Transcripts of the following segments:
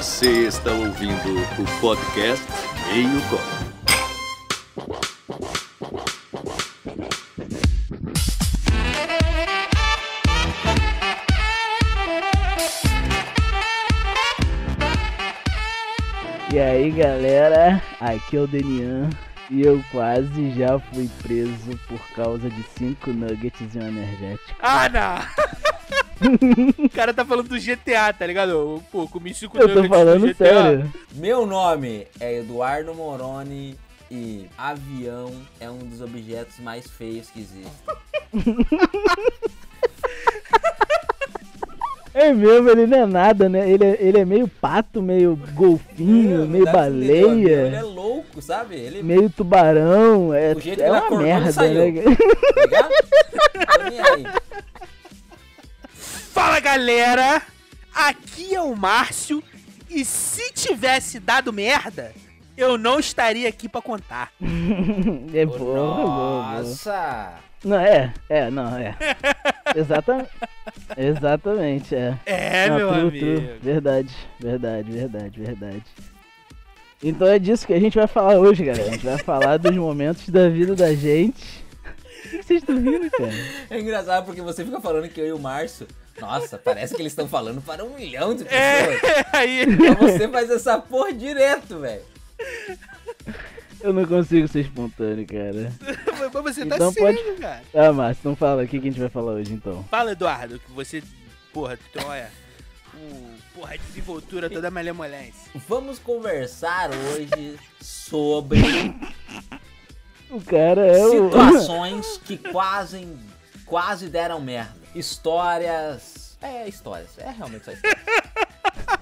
Você está ouvindo o podcast Meio Copo. E aí galera, aqui é o Denian e eu quase já fui preso por causa de 5 nuggets e um energético. Ah, não! o cara tá falando do GTA, tá ligado? Pô, comi 5 Eu tô falando sério. Meu nome é Eduardo Moroni e avião é um dos objetos mais feios que existe. É mesmo, ele não é nada, né? Ele é, ele é meio pato, meio golfinho, meio Deve ser entender, o avião, Ele é baleia, louco, sabe? Ele meio tubarão. É, O jeito que é ele uma merda, saiu. né? tá ligado? Fala galera! Aqui é o Márcio e se tivesse dado merda, eu não estaria aqui pra contar. É boa, boa, boa. Nossa! Não, é, é, não, é. Exatamente. Exatamente, é. É, Não, meu true, amigo. true. Verdade, verdade, verdade, verdade. Então é disso que a gente vai falar hoje, galera. A gente vai falar dos momentos da vida da gente. O que vocês estão rindo, cara? É engraçado porque você fica falando que eu e o Márcio. Nossa, parece que eles estão falando para um milhão de pessoas. É, aí. Mas você faz essa porra direto, velho. Eu não consigo ser espontâneo, cara. Mas você tá Então sério, pode- cara. Ah, Márcio, então fala, o que que a gente vai falar hoje, então? Fala, Eduardo, que você, porra, tu olha, o, porra, a desenvoltura toda malemolência. Vamos conversar hoje sobre O cara é o... situações que quase, quase deram merda. Histórias. É, histórias. É realmente só histórias.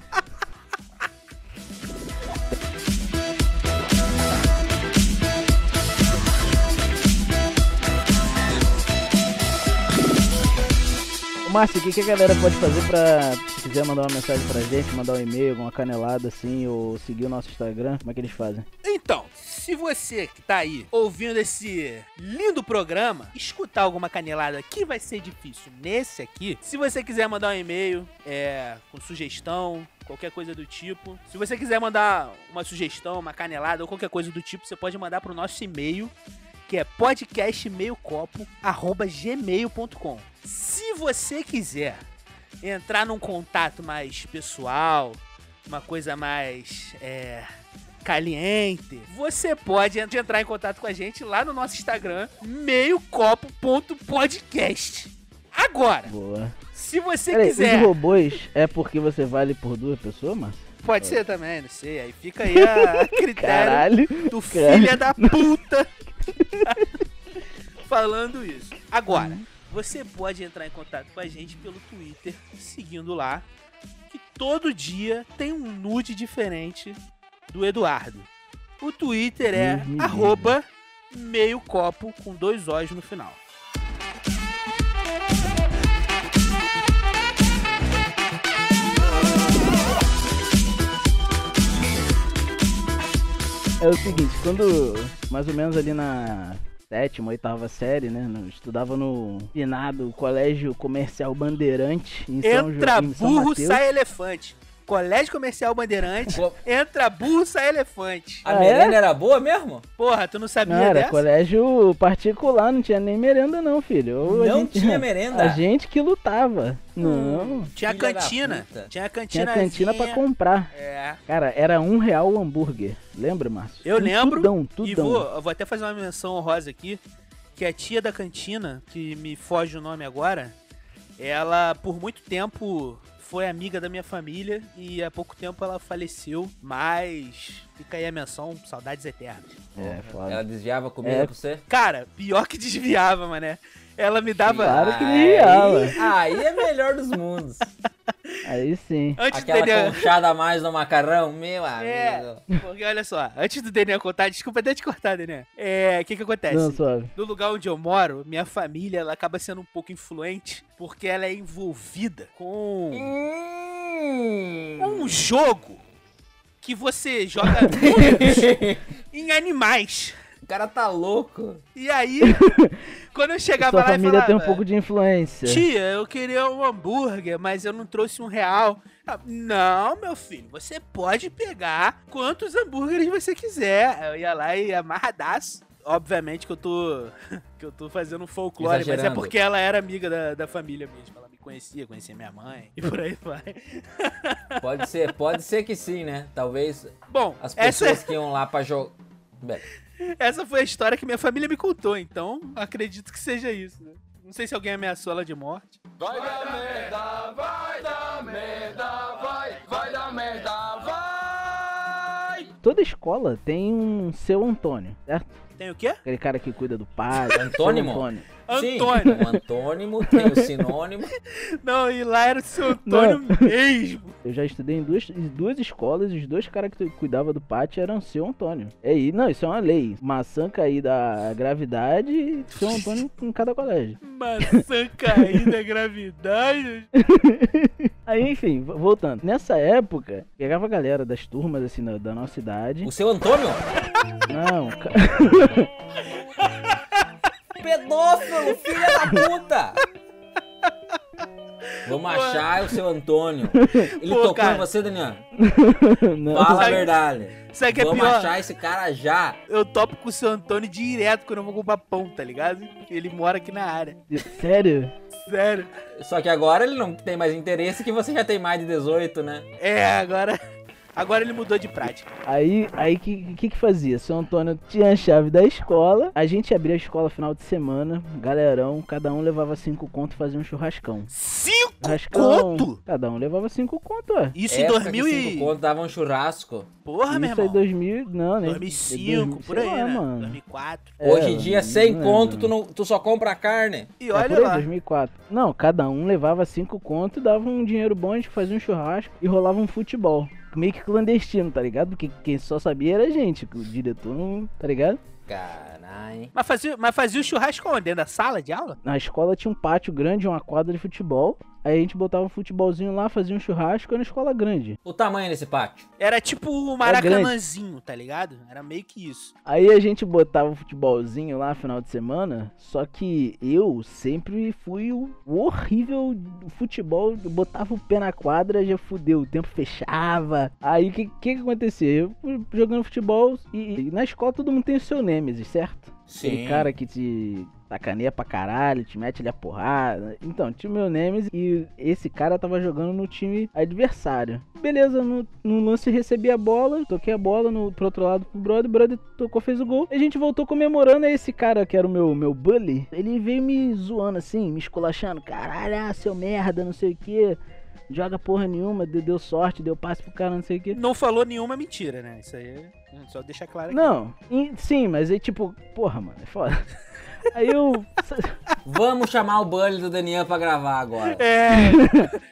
Márcio, o que, que a galera pode fazer pra, se quiser mandar uma mensagem pra gente, mandar um e-mail, alguma canelada assim, ou seguir o nosso Instagram, como é que eles fazem? Então, se você que tá aí ouvindo esse lindo programa, escutar alguma canelada que vai ser difícil nesse aqui, se você quiser mandar um e-mail é, com sugestão, qualquer coisa do tipo, se você quiser mandar uma sugestão, uma canelada ou qualquer coisa do tipo, você pode mandar pro nosso e-mail, que é podcastmeiocopo@gmail.com. Se você quiser entrar num contato mais pessoal, uma coisa mais é, caliente, você pode ent- entrar em contato com a gente lá no nosso Instagram, meiocopo.podcast. Agora, Boa. se você Peraí, quiser, os robôs é porque você vale por duas pessoas, Márcio? pode ser também, não sei, aí fica aí a, a critério Caralho. do cara. filho da puta falando isso. Agora, você pode entrar em contato com a gente pelo Twitter, seguindo lá, que todo dia tem um nude diferente do Eduardo. O Twitter é arroba meio copo com dois O's no final. É o seguinte, quando mais ou menos ali na sétima, oitava série, né? no- estudava no finado Colégio Comercial Bandeirante em São, Entra São burro, Mateus. sai elefante. Colégio Comercial Bandeirante, Co- entra burro, sai elefante. A Ah, merenda é? era boa mesmo? Porra, tu não sabia Não, era dessa? colégio particular, não tinha nem merenda não, filho. Ou a Não gente- tinha merenda? A gente que lutava. Não, Tinha Filha da cantina. Tinha tinha cantina. cantina pra comprar. É. Cara, era um real o hambúrguer. Lembra, Márcio? Eu Com lembro. Tudão, E tudão. vou, eu vou até fazer uma menção honrosa aqui. Que a tia da cantina, que me foge o nome agora, ela por muito tempo foi amiga da minha família e há pouco tempo ela faleceu. Mas fica aí a menção, saudades eternas. É, foda. Ela desviava comida É. pra você? Cara, pior que desviava, mané. Ela me dava. Claro que Aí- desviava. Aí é melhor dos mundos. Aí sim. Antes Aquela Daniel. conchada a mais no macarrão, meu É, amigo. porque olha só, antes do Daniel contar, desculpa até te cortar, Daniel. É, o que que acontece? Não, suave. No lugar onde eu moro, minha família ela acaba sendo um pouco influente porque ela é envolvida com Hum. um jogo que você joga números em animais. Cara tá louco. E aí, quando eu chegava Sua lá e família falava... tem um pouco de influência. Tia, eu queria um hambúrguer, mas eu não trouxe um real. Ah, Não, meu filho, você pode pegar quantos hambúrgueres você quiser. Eu ia lá e amarradaço. Obviamente que eu tô. que eu tô fazendo um folclore, mas é porque ela era amiga da, da família mesmo. Ela me conhecia, conhecia minha mãe e por aí vai. Pode ser, pode ser que sim, né? Talvez Bom, as essa, pessoas que iam lá pra jogar. Essa foi a história que minha família me contou, então acredito que seja isso, né? Não sei se alguém ameaçou ela de morte. Vai dar merda, vai dar merda, vai, vai dar merda, vai! Toda escola tem um seu Antônio, certo? Tem o quê? Aquele cara que cuida do pai. Antônimo? seu Antônio. Sim, Antônio. o antônimo tem o sinônimo. Não, e lá era o seu Antônio mesmo. Eu já estudei em duas, em duas escolas e os dois caras que cuidavam do pátio eram seu Antônio. É aí, não, isso é uma lei. Maçã cair da gravidade e seu Antônio em cada colégio. Maçã cair da gravidade. Aí, enfim, vo- voltando. Nessa época, pegava a galera das turmas, assim, da, da nossa idade. O seu Antônio? Não, ca- Pedófilo, filha da puta! Vamos achar o seu Antônio. Ele Pô, tocou cara. em você, Daniel? não. Fala a Sabe- verdade. Sabe que é Vamos pior? achar esse cara já. Eu topo com o seu Antônio direto quando eu vou comprar pão, tá ligado? Ele mora aqui na área. Sério? Sério. Só que agora ele não tem mais interesse que você já tem mais de 18, né? É, agora. Agora ele mudou de prática. Aí, aí que, que que fazia? Seu Antônio tinha a chave da escola, a gente abria a escola final de semana, galerão, cada um levava cinco conto e fazia um churrascão. Cinco Churrascão, conto? cada um levava cinco conto, ué. Isso em Época que 2000 cinco e... conto dava um churrasco. Porra, meu Isso aí irmão. 2000, não, nem 2005, por aí, sei lá, né? mano. 2004. É, Hoje em dia, não 100 lembro. conto, tu, não, tu só compra carne. E É olha por aí, lá. 2004. Não, cada um levava cinco conto e dava um dinheiro bom, a gente fazia um churrasco e rolava um futebol. Meio que clandestino, tá ligado? Porque quem só sabia era a gente, que o diretor não, tá ligado? Caralho. Mas fazia, mas fazia o churrasco onde? Dentro da sala de aula? Na escola tinha um pátio grande, uma quadra de futebol. Aí a gente botava um futebolzinho lá, fazia um churrasco, era uma escola grande. O tamanho desse pátio. Era tipo o É Maracanãzinho, tá ligado? Era meio que isso. Aí a gente botava o futebolzinho lá final de semana, só que eu sempre fui o horrível do futebol, eu botava o pé na quadra, já fudeu, o tempo fechava. Aí o que, que que acontecia? Eu fui jogando futebol e, e na escola todo mundo tem o seu Nemesis, certo? Aquele cara que te sacaneia pra caralho, te mete ali a porrada. Então, tinha o meu Nemesis e esse cara tava jogando no time adversário. Beleza, no, no lance recebi a bola, toquei a bola no, pro outro lado pro brother, o brother tocou, fez o gol. E a gente voltou comemorando, aí esse cara que era o meu, meu bully, ele veio me zoando assim, me esculachando. Caralho, ah, seu merda, não sei o que. Joga porra nenhuma, deu, sorte, deu passe pro cara, não sei o que. Não falou nenhuma mentira, né? Isso aí é... Só deixa claro aqui. Não, sim, mas aí tipo, porra, mano, é foda. Aí eu. Vamos chamar o Bully do Daniel pra gravar agora. É.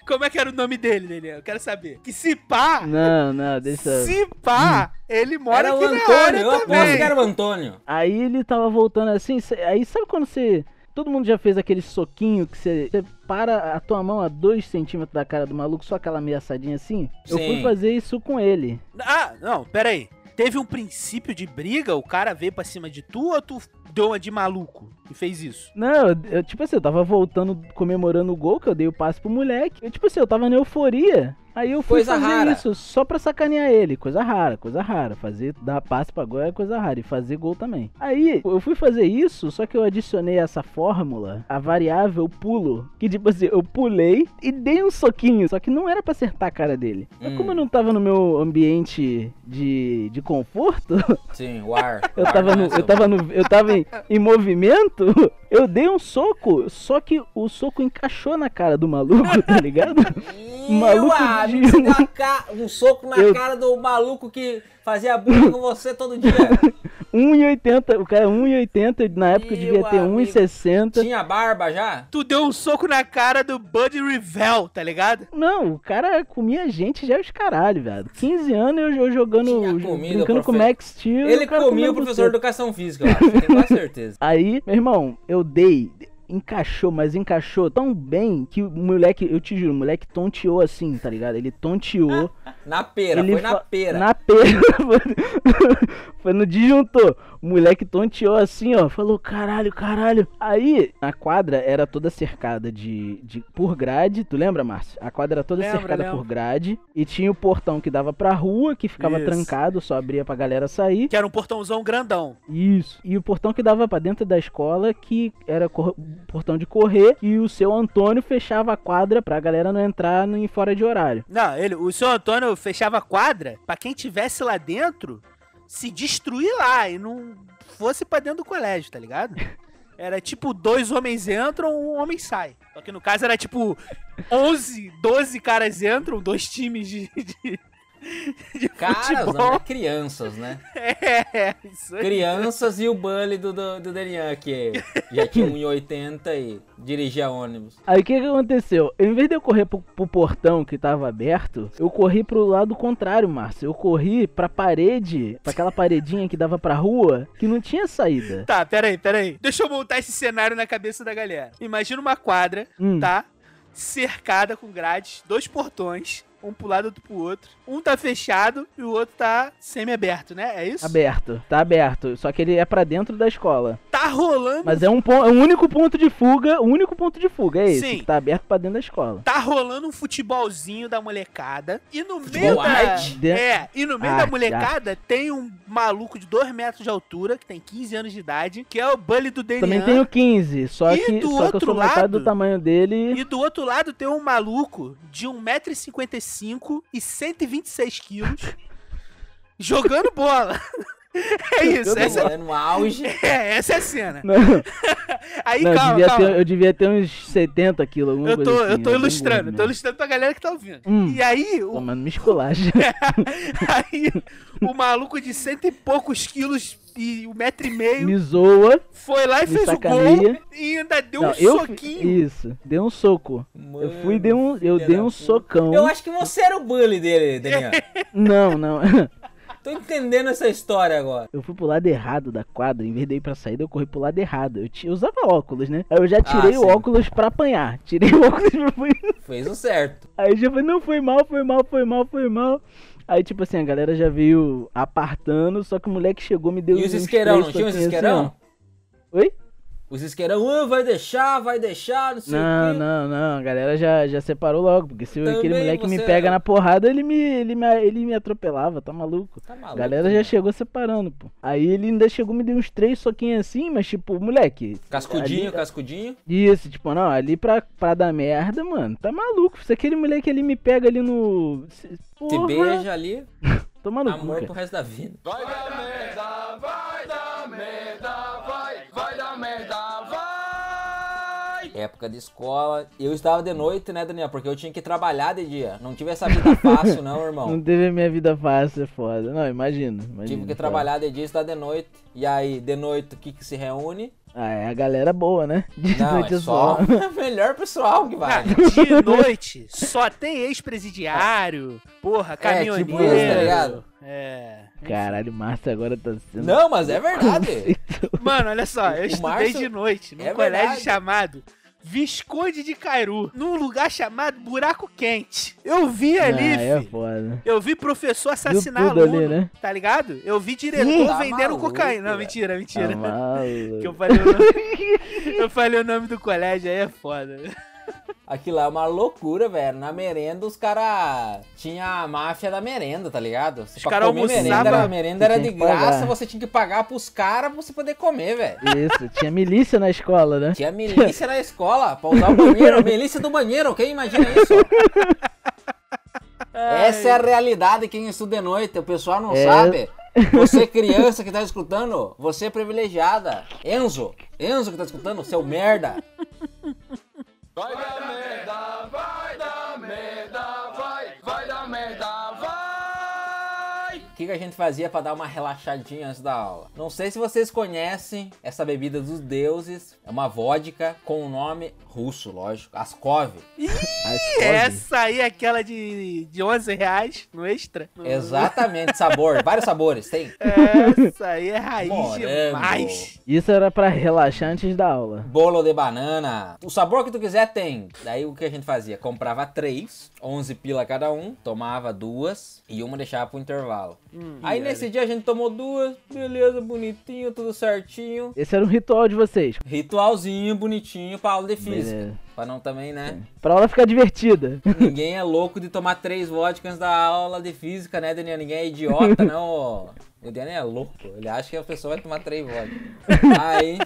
Como é que era o nome dele, Daniel? Eu quero saber. Que se pá, Não, não, deixa. se pá, ele mora Era o aqui na Antônio, eu aposto também. que era o Antônio. Aí ele tava voltando assim, aí sabe quando você. Todo mundo já fez aquele soquinho que você você para a tua mão a dois centímetros da cara do maluco, só aquela ameaçadinha assim? Eu fui Sim. fazer isso com ele. Ah, não, pera aí. Teve um princípio de briga? O cara veio pra cima de tu ou tu deu uma de maluco e fez isso? Não, eu, tipo assim, eu tava voltando, comemorando o gol, que eu dei o passe pro moleque. Eu, tipo assim, eu tava na euforia. Aí eu fui Coisa fazer rara. isso só pra sacanear ele. Coisa rara, coisa rara. Fazer, dar passe pra gol é coisa rara. E fazer gol também. Aí eu fui fazer isso, só que eu adicionei essa fórmula, a variável pulo. Que tipo assim, eu pulei e dei um soquinho. Só que não era pra acertar a cara dele. Mas Hum. como eu não tava no meu ambiente de, de conforto, Sim, o ar. eu o tava, no, eu tava, no, eu tava em, em movimento, eu dei um soco, só que o soco encaixou na cara do maluco, tá ligado? Ih, maluco de você um- deu ca- um soco na Eu- cara do maluco que fazia bullying com você todo dia. 1,80, o cara é 1,80, na época eu Ih, devia ter amigo. 1,60. Tinha barba já? Tu deu um soco na cara do Buddy Revell, tá ligado? Não, o cara comia gente já é os caralho, velho. 15 anos eu, eu jogando, Tinha comido, brincando com profe- Max Steel. Ele comia o professor de educação física, eu acho. Tenho quase certeza. Aí, meu irmão, eu dei. Encaixou, mas encaixou tão bem que o moleque, eu te juro, o moleque tonteou assim, tá ligado? Ele tonteou. Na pera, ele foi na pera. Na pera. Foi no disjuntor. O moleque tonteou assim, ó. Falou, caralho, caralho. Aí, a quadra era toda cercada de, de por grade. Tu lembra, Márcio? A quadra era toda Lembro, cercada lembro. por grade. E tinha o portão que dava pra rua, que ficava Isso. trancado, só abria pra galera sair. Que era um portãozão grandão. Isso. E o portão que dava pra dentro da escola, que era portão de correr. E o seu Antônio fechava a quadra pra galera não entrar em fora de horário. Não, ele, o seu Antônio fechava a quadra pra quem tivesse lá dentro se destruir lá e não fosse pra dentro do colégio, tá ligado? Era tipo, dois homens entram, um homem sai. Só que no caso era tipo 11, 12 caras entram, dois times de, de, de Caras, não, futebol. né? crianças, né? É, isso aí. Crianças e o bully do, do, do Derian, que já tinha 1,80 e dirigia ônibus. Aí o que, que aconteceu? Em vez de eu correr pro, pro portão que tava aberto, eu corri pro lado contrário, Márcio. Eu corri pra parede, pra aquela paredinha que dava pra rua, que não tinha saída. Tá, peraí, peraí. Deixa eu montar esse cenário na cabeça da galera. Imagina uma quadra, Hum. tá? Cercada com grades, dois portões, um pro lado, outro pro outro. Um tá fechado e o outro tá semi-aberto, né? É isso? Aberto, tá aberto. Só que ele é pra dentro da escola. Tá rolando. Mas é um, é o único ponto de fuga, o único ponto de fuga é esse, Sim. que tá aberto pra dentro da escola. Tá rolando um futebolzinho da molecada. E no meio Futebol da. arte? É, e no meio da Arte, molecada tem um maluco de 2 metros de altura, que tem 15 anos de idade, que é o Bully do Denian. Também tenho 15, só E que, do só que eu outro sou metade lado- do tamanho dele. E do outro lado tem um maluco de 1,55m e 126 quilos jogando bola. É isso, essa, É no auge. é, essa é a cena. Não, Aí não, calma, devia calma. ter- eu devia ter uns 70 quilos, Eu coisa tô, assim, eu tô ilustrando, gordo tô mesmo. ilustrando pra galera que tá ouvindo. Hum. E aí, o, Tomando me esculacha. aí, o maluco de cento e poucos quilos e um metro e meio me zoa. foi lá e fez o sacaneia. gol e ainda deu Não, um eu soquinho. Fui, isso, dei um soco. eu fui e dei um, eu dei um socão. Eu acho que você era o bully dele, Daniel. Não, não. Tô entendendo essa história agora. Eu fui pro lado errado da quadra, em vez de ir pra saída, eu corri pro lado errado. Eu, ti- eu usava óculos, né? Aí eu já tirei Ah, o sim. óculos pra apanhar. Tirei o óculos pra apanhar. Fez o certo. Aí já falei, não, foi mal, foi mal, foi mal, foi mal. Aí, tipo assim, a galera já veio apartando, só que o moleque chegou me deu E os uns isqueirão, não tinha toquinhos assim, isqueirão? ó. Oi? Os isqueirão, ah, vai deixar, vai deixar, não sei Não, o quê. não, não, a galera já, já separou logo, porque se aquele Também moleque me pega é- na porrada, ele me, ele, me, ele me atropelava, tá maluco? Tá A maluco. galera já né? chegou separando, pô. Aí ele ainda chegou me deu uns três soquinhos assim, mas tipo, moleque. Cascudinho, ali- cascudinho. Isso, tipo, não, ali pra, pra dar merda, mano, tá maluco. Se aquele moleque ali me pega ali no. se- Te Porra, beija ali, Tô maluco, amor cara. pro resto da vida. Vai dar merda, vai dar merda, Época de escola. Eu estava de noite, né, Daniel? Porque eu tinha que trabalhar de dia. Não tive essa vida fácil, não, Não irmão. teve a minha vida fácil, é foda. Não, imagina. imagina Tive que foda. trabalhar de dia e estudar de noite. E aí, de noite, o que que se reúne? Ah, é a galera boa, né? De Não, noite é só melhor pessoal que vai. De noite, só tem ex-presidiário, porra, caminhoneiro. tipo isso, tá ligado? É. Caralho, o Márcio agora tá sendo. Não, mas é verdade. Mano, olha só, eu estudei Márcio- de noite num é colégio verdade. chamado Visconde de Cairu, num lugar chamado Buraco Quente. Eu vi ali, Ah, é foda. eu vi professor assassinar aluno, ali, né? tá ligado? Eu vi diretor Ih, tá vendendo maluco, cocaína. Não, mentira, mentira. Tá que eu falei, o nome... eu falei o nome do colégio, aí é foda. Aquilo lá é uma loucura, velho. Na merenda, os caras tinha a máfia da merenda, tá ligado? Os cara merenda, almoçava- era, a merenda era Você de que pagar. graça, você tinha que pagar pros caras pra você poder comer, velho. Isso, tinha milícia na escola, né? Tinha milícia na escola pra usar o banheiro, milícia do banheiro, quem imagina isso? Essa é a realidade quem estuda de noite, o pessoal não É. sabe. Você criança que tá escutando, você é privilegiada. Enzo, Enzo que tá escutando, seu merda. Vai dar merda, vai dar merda, vai, vai dar merda, vai. Que que, que a gente fazia pra dar uma relaxadinha antes da aula? Não sei se vocês conhecem essa bebida dos deuses. É uma vodka com o nome russo, lógico. Askov. As Essa aí é aquela de, de 11 reais no extra. No- Exatamente, sabor. Vários sabores, tem. Essa aí é raiz Morango. demais. Isso era pra relaxar antes da aula. Bolo de banana. O sabor que tu quiser tem. Daí o que a gente fazia? Comprava três, 11 pila cada um, tomava duas e uma deixava pro intervalo. Aí nesse dia a gente tomou duas, beleza, bonitinho, tudo certinho. Esse era um ritual de vocês. Ritualzinho bonitinho pra aula de física. Beleza. Pra não também, né? Pra aula ficar divertida. Ninguém é louco de tomar três vodkas antes da aula de física, né, Daniel? Ninguém é idiota, não. O Daniel é louco. Ele acha que a pessoa vai tomar três vodkas. Aí.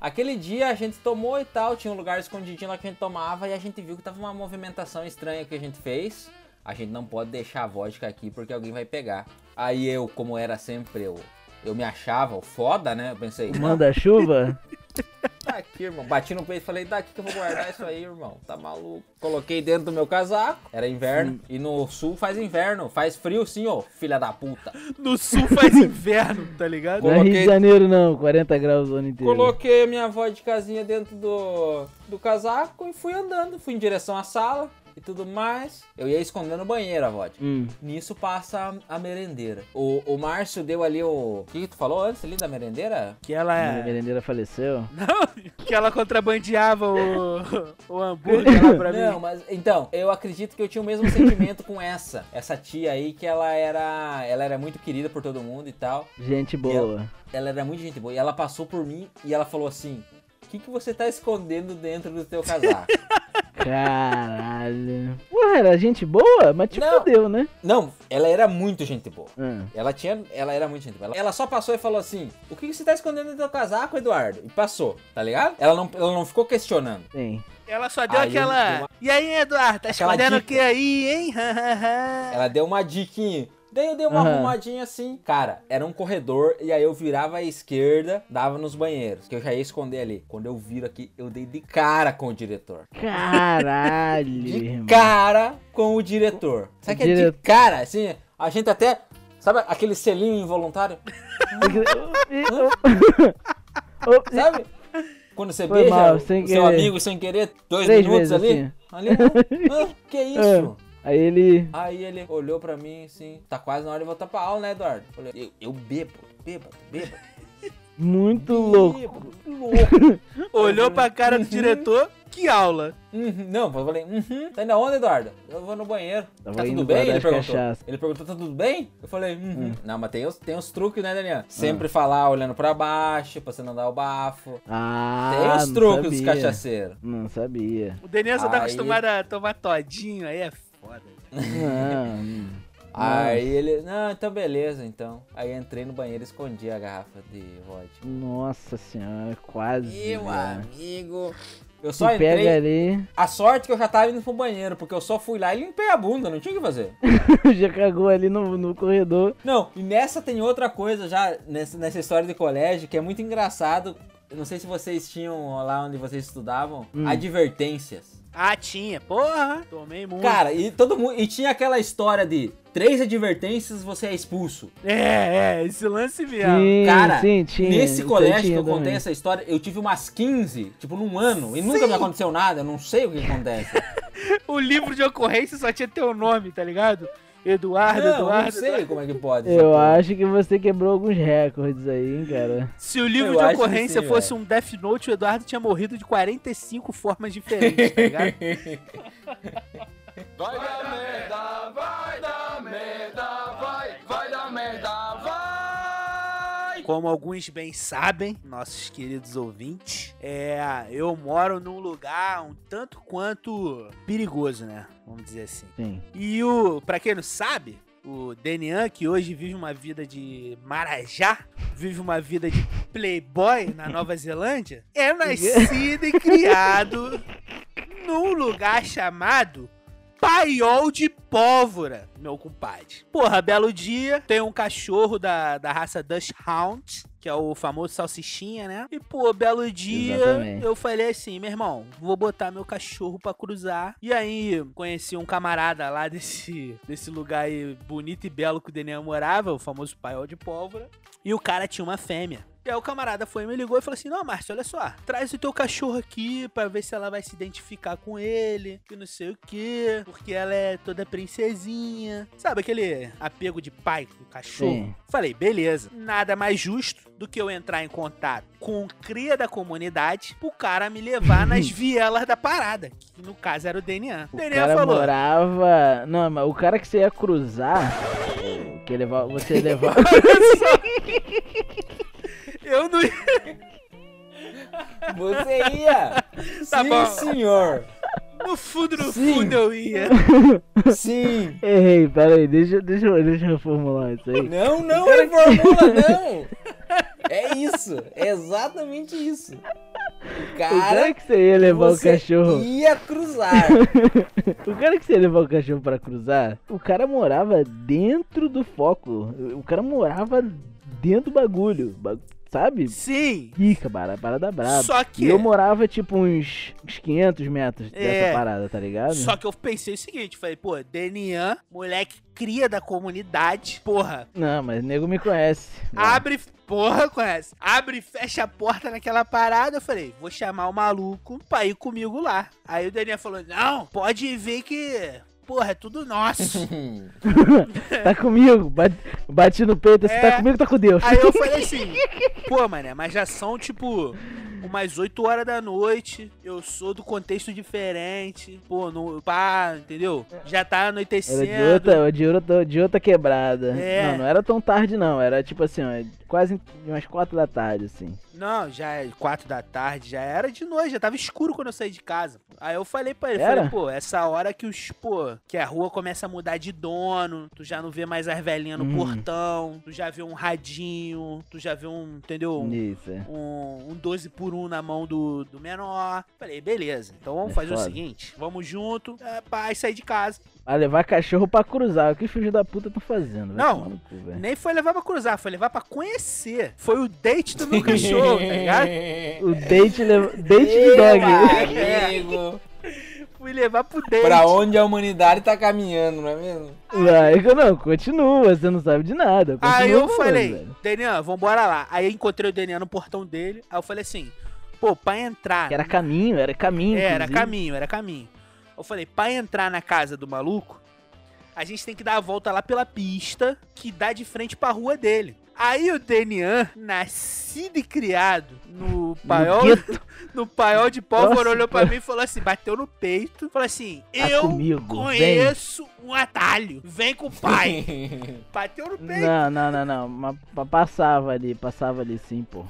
Aquele dia a gente tomou e tal, tinha um lugar escondidinho lá que a gente tomava e a gente viu que tava uma movimentação estranha que a gente fez. A gente não pode deixar a vodka aqui porque alguém vai pegar. Aí eu, como era sempre eu, eu me achava o foda, né? Eu pensei, Manda-chuva. Tá aqui, irmão. Bati no peito e falei, daqui que eu vou guardar isso aí, irmão. Tá maluco. Coloquei dentro do meu casaco. Era inverno. E no sul faz inverno. Faz frio sim, ô filha da puta. No sul faz inverno, tá ligado? Não é Rio Coloquei- de Janeiro, não. 40 graus o ano inteiro. Coloquei a minha vodkazinha dentro do, do casaco e fui andando. Fui em direção à sala e tudo mais. Eu ia escondendo no banheiro a vodka. Hum. Nisso passa a, a merendeira. O, o Márcio deu ali o... O que, que tu falou antes ali da merendeira? Que ela A é. merendeira faleceu. Não, que ela contrabandeava o, o hambúrguer lá pra Não, mim. mas então, eu acredito que eu tinha o mesmo sentimento com essa. Essa tia aí que ela era, ela era muito querida por todo mundo e tal. Gente boa. Ela era muito gente boa e ela passou por mim e ela falou assim: "O que que você tá escondendo dentro do teu casaco?" Caralho. Porra, era gente boa? Mas te Não. fodeu, né? Não, ela era muito gente boa. Ah. Ela tinha, ela era muito gente boa. Ela- só passou e falou assim: "O que que você tá escondendo no teu casaco, Eduardo?" E passou, tá ligado? Ela não, ela não ficou questionando. Sim. Ela só deu Aí aquela. deu uma- E aí, Eduardo, tá Aquela escondendo o que aí, hein? Ela deu uma diquinha. Daí eu dei uma Aham. arrumadinha assim. Cara, era um corredor e aí eu virava à esquerda, dava nos banheiros, que eu já ia esconder ali. Quando eu viro aqui, eu dei de cara com o diretor. Caralho, De cara com o diretor. Sabe que é de cara, assim, a gente até. Sabe aquele selinho involuntário? Sabe? Quando você Foi beija mal, seu querer. amigo sem querer, dois Três minutos ali. assim. Ali não. Ah, que isso? Aí ele. Aí ele olhou pra mim assim, tá quase na hora de voltar pra aula, né, Eduardo? Eu Falei, eu, eu bebo, bêbado, bêbado. Muito louco. Bêbado, louco. Olhou pra cara do diretor, que aula. Uhum, Não, eu falei, uhum. Tá indo aonde, Eduardo? Eu vou no banheiro. Tava tá tudo bem? Ele perguntou. cachaça. Ele perguntou, tá tudo bem? Eu falei, uhum. Hum. Não, mas tem os, tem os truques, né, Daniel? Sempre falar olhando pra baixo, pra você não dar o bafo. Ah, tem os truques dos cachaceiros. Não sabia. O Daniel só tá Aí- acostumado a tomar todinho, aí é foda. Não. Aí ele, não, então beleza, então. Aí entrei no banheiro e escondi a garrafa de vodka. Nossa senhora, quase. Meu já. amigo. Eu Tu só entrei. pega ali, A sorte que eu já tava indo pro banheiro, porque eu só fui lá e limpei a bunda, não tinha o que fazer. já cagou ali no, no corredor. Não, e nessa tem outra coisa já, nessa, nessa história de colégio, que é muito engraçado. Eu não sei se vocês tinham lá onde vocês estudavam, Hum. advertências. Ah, tinha. Porra, tomei muito. Cara, e todo mundo. E tinha aquela história de três advertências você é expulso. É, é, esse lance mesmo. Sim, Cara, sim, tinha. Nesse colégio que tinha eu contei também. essa história, eu tive umas 15, tipo, num ano, e nunca me aconteceu nada, eu não sei o que acontece. O livro de ocorrência só tinha teu nome, tá ligado? Eduardo, não, eu Eduardo. não sei Eduardo. como é que pode. Eu acho que você quebrou alguns recordes aí, hein, cara. Se o livro Eu de ocorrência sim, fosse um Death Note, o Eduardo tinha morrido de 45 formas diferentes, tá ligado? Vai dar merda, vai dar merda, vai, vai dar merda, vai! Como alguns bem sabem, nossos queridos ouvintes, é, eu moro num lugar um tanto quanto perigoso, né? Vamos dizer assim. Sim. E o, pra quem não sabe, o Denian, que hoje vive uma vida de Marajá, vive uma vida de playboy na Nova Zelândia, é nascido e criado num lugar chamado Paiol de Pólvora, meu compadre. Porra, belo dia, tem um cachorro da, da raça Dutch Hound, que é o famoso salsichinha, né? E, pô, belo dia, Exatamente. eu falei assim, meu irmão, vou botar meu cachorro pra cruzar. E aí, conheci um camarada lá desse, desse lugar aí bonito e belo que o Daniel morava, o famoso paiol de pólvora. E o cara tinha uma fêmea. E aí o camarada foi, me ligou e falou assim: Não, Márcio, olha só, traz o teu cachorro aqui pra ver se ela vai se identificar com ele, que não sei o que, porque ela é toda princesinha. Sabe aquele apego de pai com o cachorro? Sim. Falei, beleza. Nada mais justo do que eu entrar em contato com o cria da comunidade pro cara me levar nas vielas da parada, que no caso era o DNA. O O DNA cara falou: morava. Não, mas o cara que você ia cruzar. Que levar, você ia levar. Eu não ia. Você ia! Tá Sim, bom. senhor! No fundo, no Sim. fundo eu ia. Sim! Errei, peraí, deixa, deixa, eu- deixa eu reformular isso aí. Não, não reformula, não! É isso! É exatamente isso! O O cara cara que você ia levar o você cachorro. ia cruzar! O cara que você ia levar o cachorro pra cruzar, o cara morava dentro do foco. O cara morava dentro do bagulho. Sabe? Sim. Pica, bara- parada braba. Só que. E eu morava tipo uns, uns 500 metros É. dessa parada, tá ligado? Só que eu pensei o seguinte, falei, pô, Denian, moleque cria da comunidade, porra, Não, mas nego me conhece. abre, porra, conhece, abre e fecha a porta naquela parada, eu falei, vou chamar o maluco pra ir comigo lá. Aí o Denian falou, não, pode ver que, porra, é tudo nosso. Tá comigo, bate, bati no peito, você É. tá comigo, tá com Deus. Aí eu falei assim, pô, mané, mas já são, tipo, umas 8 horas da noite, eu sou do contexto diferente, pô, no, pá, entendeu? Já tá Era anoitecendo. de outra, de outra, de outra quebrada. É. Não, não era tão tarde não, era tipo assim, ó, quase umas 4 da tarde, assim. Não, já é 4 da tarde, já era de noite, já tava escuro quando eu saí de casa. Aí eu falei pra ele, Era? falei, pô, essa hora que os, pô, que a rua começa a mudar de dono, tu já não vê mais as velhinhas no Hum. portão, tu já vê um radinho, tu já vê um, entendeu? Um, Isso, é. um, um 12 por 1 na mão do, do menor. Falei, beleza, então vamos É fazer o foda. seguinte, vamos junto, é, pai, sair de casa. Pra levar cachorro pra cruzar, o que os filhos da puta tão fazendo? Vai Não. cu. Nem foi levar pra cruzar, foi levar pra conhecer. Foi o date do meu cachorro, tá ligado? O date, date de dog. amigo! Fui levar pro date. Pra onde a humanidade tá caminhando, não é mesmo? Vai, que não, continua, você não sabe de nada. Aí eu falei, velho. Daniel, vambora lá. Aí eu encontrei o Daniel no portão dele. Aí eu falei assim, pô, pra entrar. Que era caminho, era caminho. É, era inclusive. caminho, era caminho. Eu falei, pra entrar na casa do maluco, a gente tem que dar a volta lá pela pista que dá de frente pra rua dele. Aí o Denian, nascido e criado no paiol, no paiol de pólvora, olhou pra mim e falou assim, bateu no peito, falou assim, Tá eu comigo, conheço um atalho, vem com o pai. Bateu no peito. Não, não, não, não. Mas pa- passava ali, passava ali sim, pô.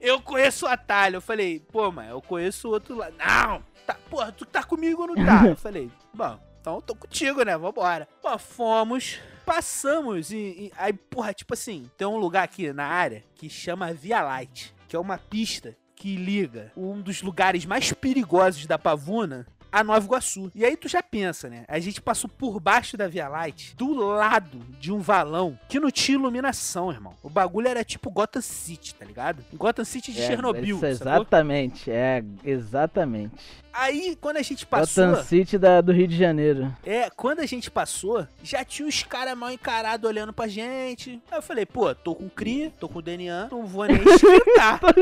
Eu conheço o atalho. Eu falei, pô, mas eu conheço o outro lado. Não, tá, porra, tu tá comigo ou não tá? Eu falei, bom, então eu tô contigo, né? Vambora. Pô, fomos, passamos e, e- aí, porra, tipo assim, tem um lugar aqui na área que chama Via Light, que é uma pista que liga um dos lugares mais perigosos da Pavuna a Nova Iguaçu. E aí tu já pensa, né? A gente passou por baixo da Via Light, do lado de um valão que não tinha iluminação, irmão. O bagulho era tipo Gotham City, tá ligado? Gotham City de É, Chernobyl, isso, sacou? exatamente, é, exatamente. Aí, quando a gente passou... Gotham City da, do Rio de Janeiro. É, quando a gente passou, já tinha os caras mal encarados olhando pra gente. Aí eu falei, pô, tô com cria, tô com o Denian, não vou nem esquentar.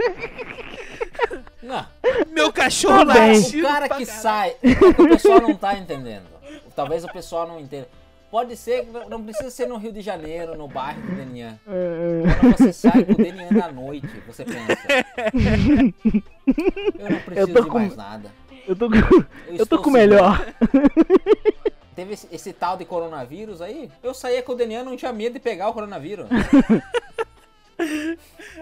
Não, Meu cachorro Tá latindo o cara que caralho. sai, é que o pessoal não tá entendendo. Talvez o pessoal não entenda. Pode ser, não precisa ser no Rio de Janeiro, no bairro do Denian. Quando você sai com o Denian na noite, você pensa. Eu não preciso tô de com- mais nada. Eu tô, com- Eu, eu tô estou com o melhor. Teve esse, esse tal de coronavírus aí. Eu saía com o Denian, não tinha medo de pegar o coronavírus.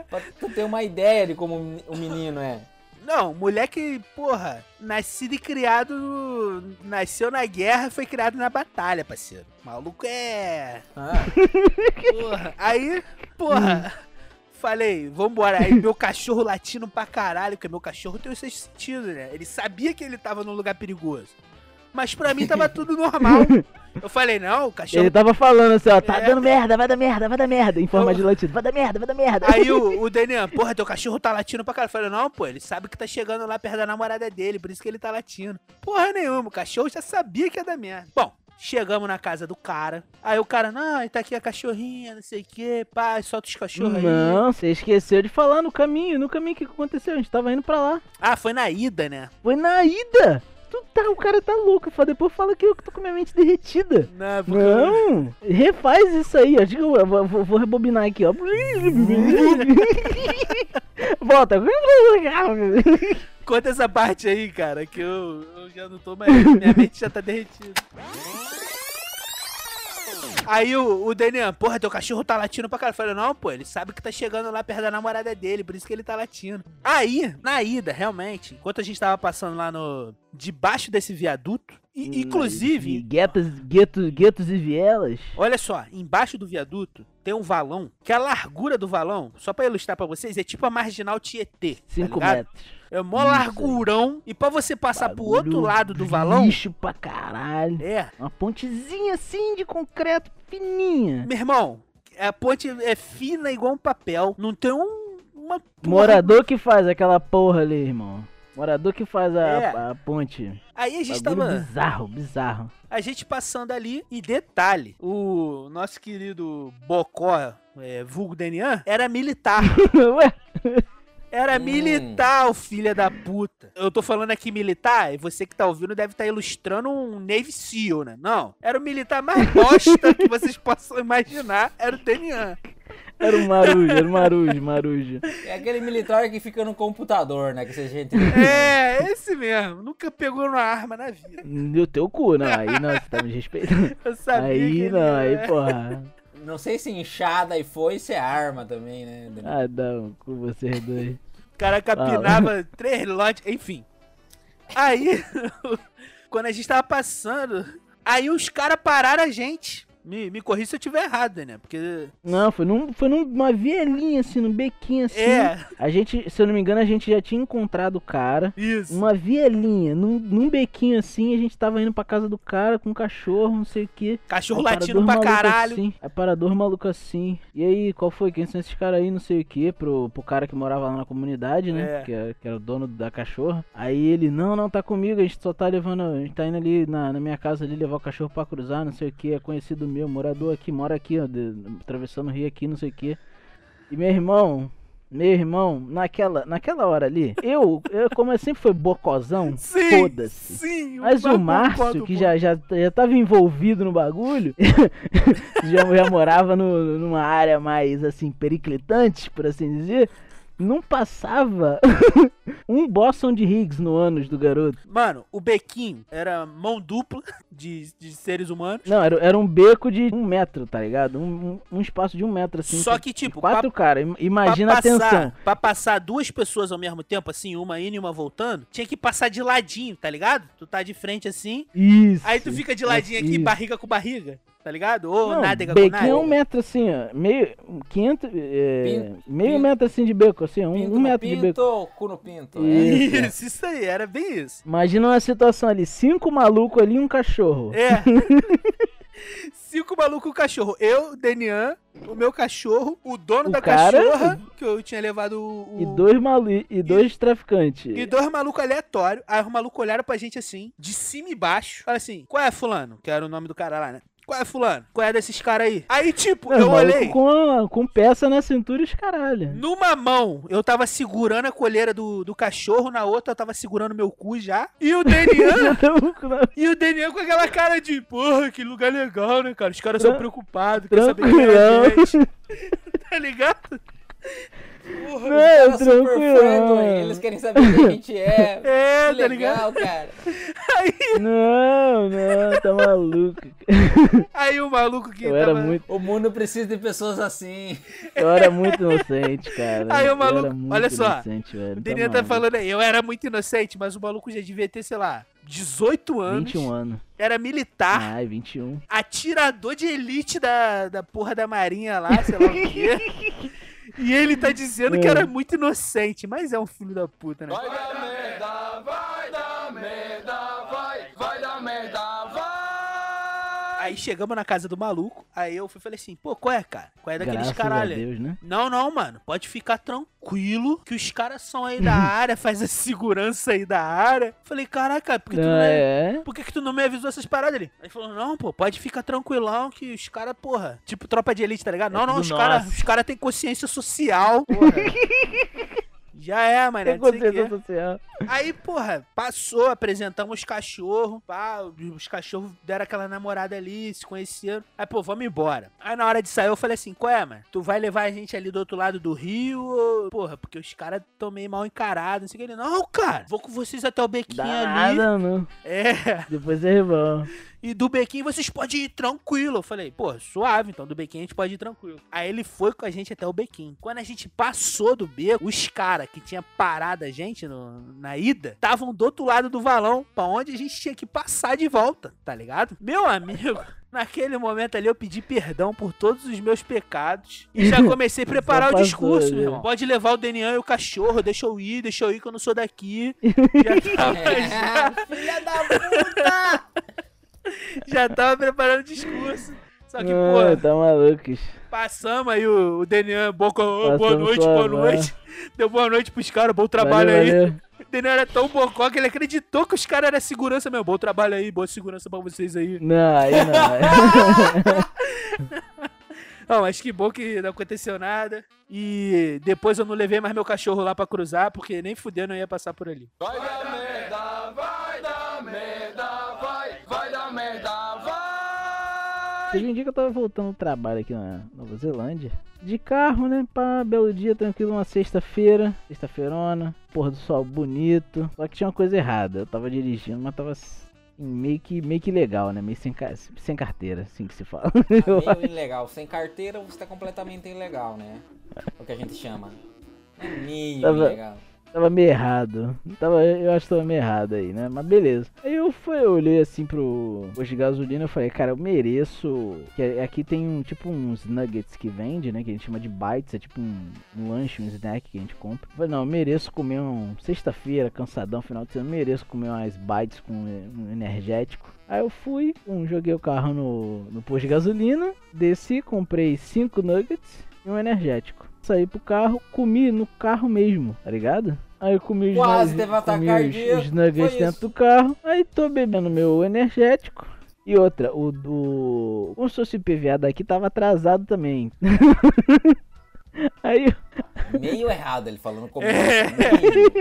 pra tu ter uma ideia de como o menino é. Não, moleque, porra, nascido e criado. Nasceu na guerra, foi criado na batalha, parceiro. Maluco é. Ah, Porra. Aí, porra. Falei, vambora. Aí meu cachorro latindo pra caralho, porque meu cachorro tem os seus sentidos, né? Ele sabia que ele tava num lugar perigoso. Mas pra mim tava tudo normal. Eu falei, não, o cachorro Ele tava falando assim, ó, tá É. dando merda, vai dar merda, vai dar merda, em forma Eu- de latido, vai dar merda, vai dar merda. Aí o, o Daniel, porra, teu cachorro tá latindo pra caralho. Eu falei, não, pô, ele sabe que tá chegando lá perto da namorada dele, por isso que ele tá latindo. Porra nenhuma, o cachorro já sabia que ia dar merda. Bom, chegamos na casa do cara. Aí o cara, não, tá aqui a cachorrinha, não sei o que, pai, solta os cachorros aí. Não, você esqueceu de falar no caminho, no caminho o que aconteceu, a gente tava indo pra lá. Ah, foi na ida, né? Foi na ida. Tu tá, o cara tá louco, fala, depois fala que eu tô com minha mente derretida. Não, porque- Não, refaz isso aí, ó. Diga, eu vou, vou- vou rebobinar aqui, ó. Volta. Conta essa parte aí, cara, que eu, eu já não tô mais. Minha mente já tá derretida. Aí o, o Daniel, porra, teu cachorro tá latindo pra. Eu falei, não, pô, ele sabe que tá chegando lá perto da namorada dele, por isso que ele tá latindo. Aí, na ida, realmente, enquanto a gente tava passando lá no. debaixo desse viaduto, e, inclusive, Guetos, guetos, guetos e vielas. Olha só, embaixo do viaduto tem um valão, que a largura do valão, só pra ilustrar pra vocês, é tipo a marginal Tietê. tá 5 ligado? metros. É mó Isso aí. largurão. E pra você passar pro outro Bagulho lado do valão. Lixo pra caralho. É, Uma pontezinha assim de concreto fininha. meu irmão, a ponte é fina igual um papel. Não tem um. Uma Morador que faz aquela porra ali, irmão. Morador que faz a, É. a ponte. Aí a gente Bagulho tava. bizarro, bizarro. A gente passando ali. E detalhe: o nosso querido Bocó, é, vulgo Denian, era militar. Ué, Era Hum. militar, o filho da puta. Eu tô falando aqui militar, e você que tá ouvindo deve estar ilustrando um Navy SEAL, né? Não. Era o militar mais bosta que vocês possam imaginar. Era o Denian. era o Marujo, era o Marujo, Marujo. É aquele militar que fica no computador, né? Que você gente. É, esse mesmo. Nunca pegou uma arma na vida. Deu teu cu, não. Aí não, você tá me respeitando. Eu sabia que Aí ele não, aí era. porra. Não sei se inchada e foi se é arma também, né? Ah, não, com vocês dois. O cara capinava três lotes, enfim. Aí, quando a gente tava passando, aí os caras pararam a gente. Me, me corri se eu tiver errado, né? Porque. Não, foi, num, foi numa vielinha assim, num bequinho assim. É, A gente, se eu não me engano, a gente já tinha encontrado o cara. isso. Uma vielinha, num, num bequinho assim, a gente tava indo pra casa do cara com um cachorro, não sei o que. Cachorro latindo pra caralho. Assim, aí parador maluco assim. E aí, qual foi? Quem são esses caras aí, não sei o que, pro, pro cara que morava lá na comunidade, né? É. Que, era, que era o dono da cachorra. Aí ele, não, não, tá comigo, a gente só tá levando. A gente tá indo ali na, na minha casa ali levar o cachorro pra cruzar, não sei o que. É conhecido meu, morador aqui, mora aqui, ó, de- atravessando o rio aqui, não sei o que. E meu irmão. Meu irmão, naquela, naquela hora ali, eu, eu como eu sempre fui bocozão, foda-se. sim. Mas o Márcio, que já, já, já tava envolvido no bagulho, já, já morava no, numa área mais, assim, periclitante, por assim dizer, não passava um Boston de Higgs no ânus do garoto. Mano, o bequinho era mão dupla de, de seres humanos. Não, era, era um beco de um metro, tá ligado? Um, um, um espaço de um metro, assim. Só que, tipo, Quatro caras, im- imagina pra a tensão. passar, Pra passar duas pessoas ao mesmo tempo, assim, uma indo e uma voltando, tinha que passar de ladinho, tá ligado? Tu tá de frente assim, Isso. aí tu fica de ladinho aqui, isso. barriga com barriga, tá ligado? Ou Não, nádega com bequinho é um nádega. metro assim, ó. Meio. 500. É, Pinto, meio pinto. metro assim de beco, assim, ó, um, Pinto um metro de beco. pinto, cu no pinto. É. Isso. Isso, isso aí, era bem isso. Imagina uma situação ali, cinco malucos ali e um cachorro. É. Cinco malucos com cachorro. Eu, Denian, o meu cachorro, o dono O da cara- cachorra, que eu tinha levado o. E dois malu e dois traficantes. E dois malucos aleatórios. Aí os malucos olharam pra gente assim, de cima e baixo. Falaram assim: qual é, Fulano? Que era o nome do cara lá, né? Qual é, Fulano? Qual é desses caras aí? Aí, tipo, Não, eu olhei. Com, com peça na cintura e os caralho. Numa mão, eu tava segurando a colheira do, do cachorro, na outra eu tava segurando meu cu já. E o Denian. e o Denian com aquela cara de, porra, que lugar legal, né, cara? Os caras são preocupados, quer saber quem é a gente. Tá ligado? Porra, Não, Cara, super tranquilo. friendly, eles querem saber quem a gente é. É, Que tá ligado? legal, cara. Não, não, tá maluco. Aí o maluco que Eu era tava. muito, O mundo precisa de pessoas assim. eu era muito inocente, cara. Aí o Eu maluco- era muito olha só, Inocente, velho. O Denian tá falando aí, eu era muito inocente, mas o maluco já devia ter, sei lá, 18 anos. 21 anos. Era militar, Ai, 21. atirador de elite da, da porra da marinha lá, sei lá o quê. E ele tá dizendo que É. era muito inocente, mas é um filho da puta, né? Vai dar merda, vai dar merda, chegamos na casa do maluco, aí eu fui falei assim, pô, qual é, cara? Qual é daqueles caralho? né? Não, não, mano. Pode ficar tranquilo que os caras são aí da área, faz a segurança aí da área. Falei, caraca, por que, tu não Não, é... é. por que, que tu não me avisou essas paradas ali? Aí ele falou, não, pô, pode ficar tranquilão que os caras, porra, tipo tropa de elite, tá ligado? Não, não, tudo os caras os cara têm consciência social, porra. Já é, mano. Tem não sei o quê. consciência social. Aí, porra, passou, apresentamos os cachorros, pá, os cachorros deram aquela namorada ali, se conheceram. Aí, pô, vamos embora. Aí na hora de sair eu falei assim, qual é, mano? Tu vai levar a gente ali do outro lado do rio ou... Porra, porque os caras tão meio mal encarados, não sei o que. Ele, não, cara, vou com vocês até o bequinho Dá ali. nada, não. É, Depois é vão. E do bequinho vocês podem ir tranquilo. Eu falei, pô, suave, então do bequinho a gente pode ir tranquilo. Aí ele foi com a gente até o bequinho. Quando a gente passou do beco, os caras que tinha parado a gente no- na ida, estavam do outro lado do valão, pra onde a gente tinha que passar de volta, tá ligado? Meu amigo. Naquele momento ali eu pedi perdão por todos os meus pecados e já comecei a preparar o passou, discurso, né? meu irmão. Pode levar o Denian e o cachorro, deixa eu ir, deixa eu ir que eu não sou daqui. Já tava, já, Filha da puta! já tava preparando o discurso. Só que, Ah, pô, tá malucos. passamos aí o, o Denian, boa Passamos noite, boa noite. Deu boa noite pros caras, bom trabalho Valeu, aí. valeu. O Denian era tão bocó que ele acreditou que os caras eram segurança mesmo. Bom trabalho aí, boa segurança pra vocês aí. Não, aí não. Não, mas que bom que não aconteceu nada. E depois eu não levei mais meu cachorro lá pra cruzar, porque nem fudendo eu ia passar por ali. Vai dar merda, vai dar merda, vai, vai dar merda, vai. Teve um dia que eu tava voltando do trabalho aqui na Nova Zelândia. De carro, né? Pá, belo dia, tranquilo, uma sexta-feira. Sexta-feirona. Porra do sol bonito. Só que tinha uma coisa errada. Eu tava dirigindo, mas tava meio que, meio que legal, né? Meio sem, sem carteira, assim que se fala. Tá meio ilegal. Sem carteira você tá completamente ilegal, né? É o que a gente chama. É meio Tava- ilegal. Tava meio errado. Tava, eu acho que tava meio errado aí, né? Mas beleza. Aí eu fui, eu olhei assim pro posto de gasolina e falei, cara, eu mereço. Que aqui tem um tipo uns nuggets que vende, né? Que a gente chama de bites, é tipo um, um lanche, um snack que a gente compra. Eu falei, não, eu mereço comer um. Sexta-feira, cansadão, final de semana, eu mereço comer umas bites com um energético. Aí eu fui, um, joguei o carro no, no posto de gasolina, desci, comprei cinco nuggets e um energético. Saí pro carro, comi no carro mesmo, tá ligado? Aí eu comi os, Quase nuggets- comi os, os nuggets foi dentro isso. do carro. Aí tô bebendo meu energético. E outra, o do. Como se fosse o PVA daqui tava atrasado também. Aí Meio errado ele falou no começo. É. Meio.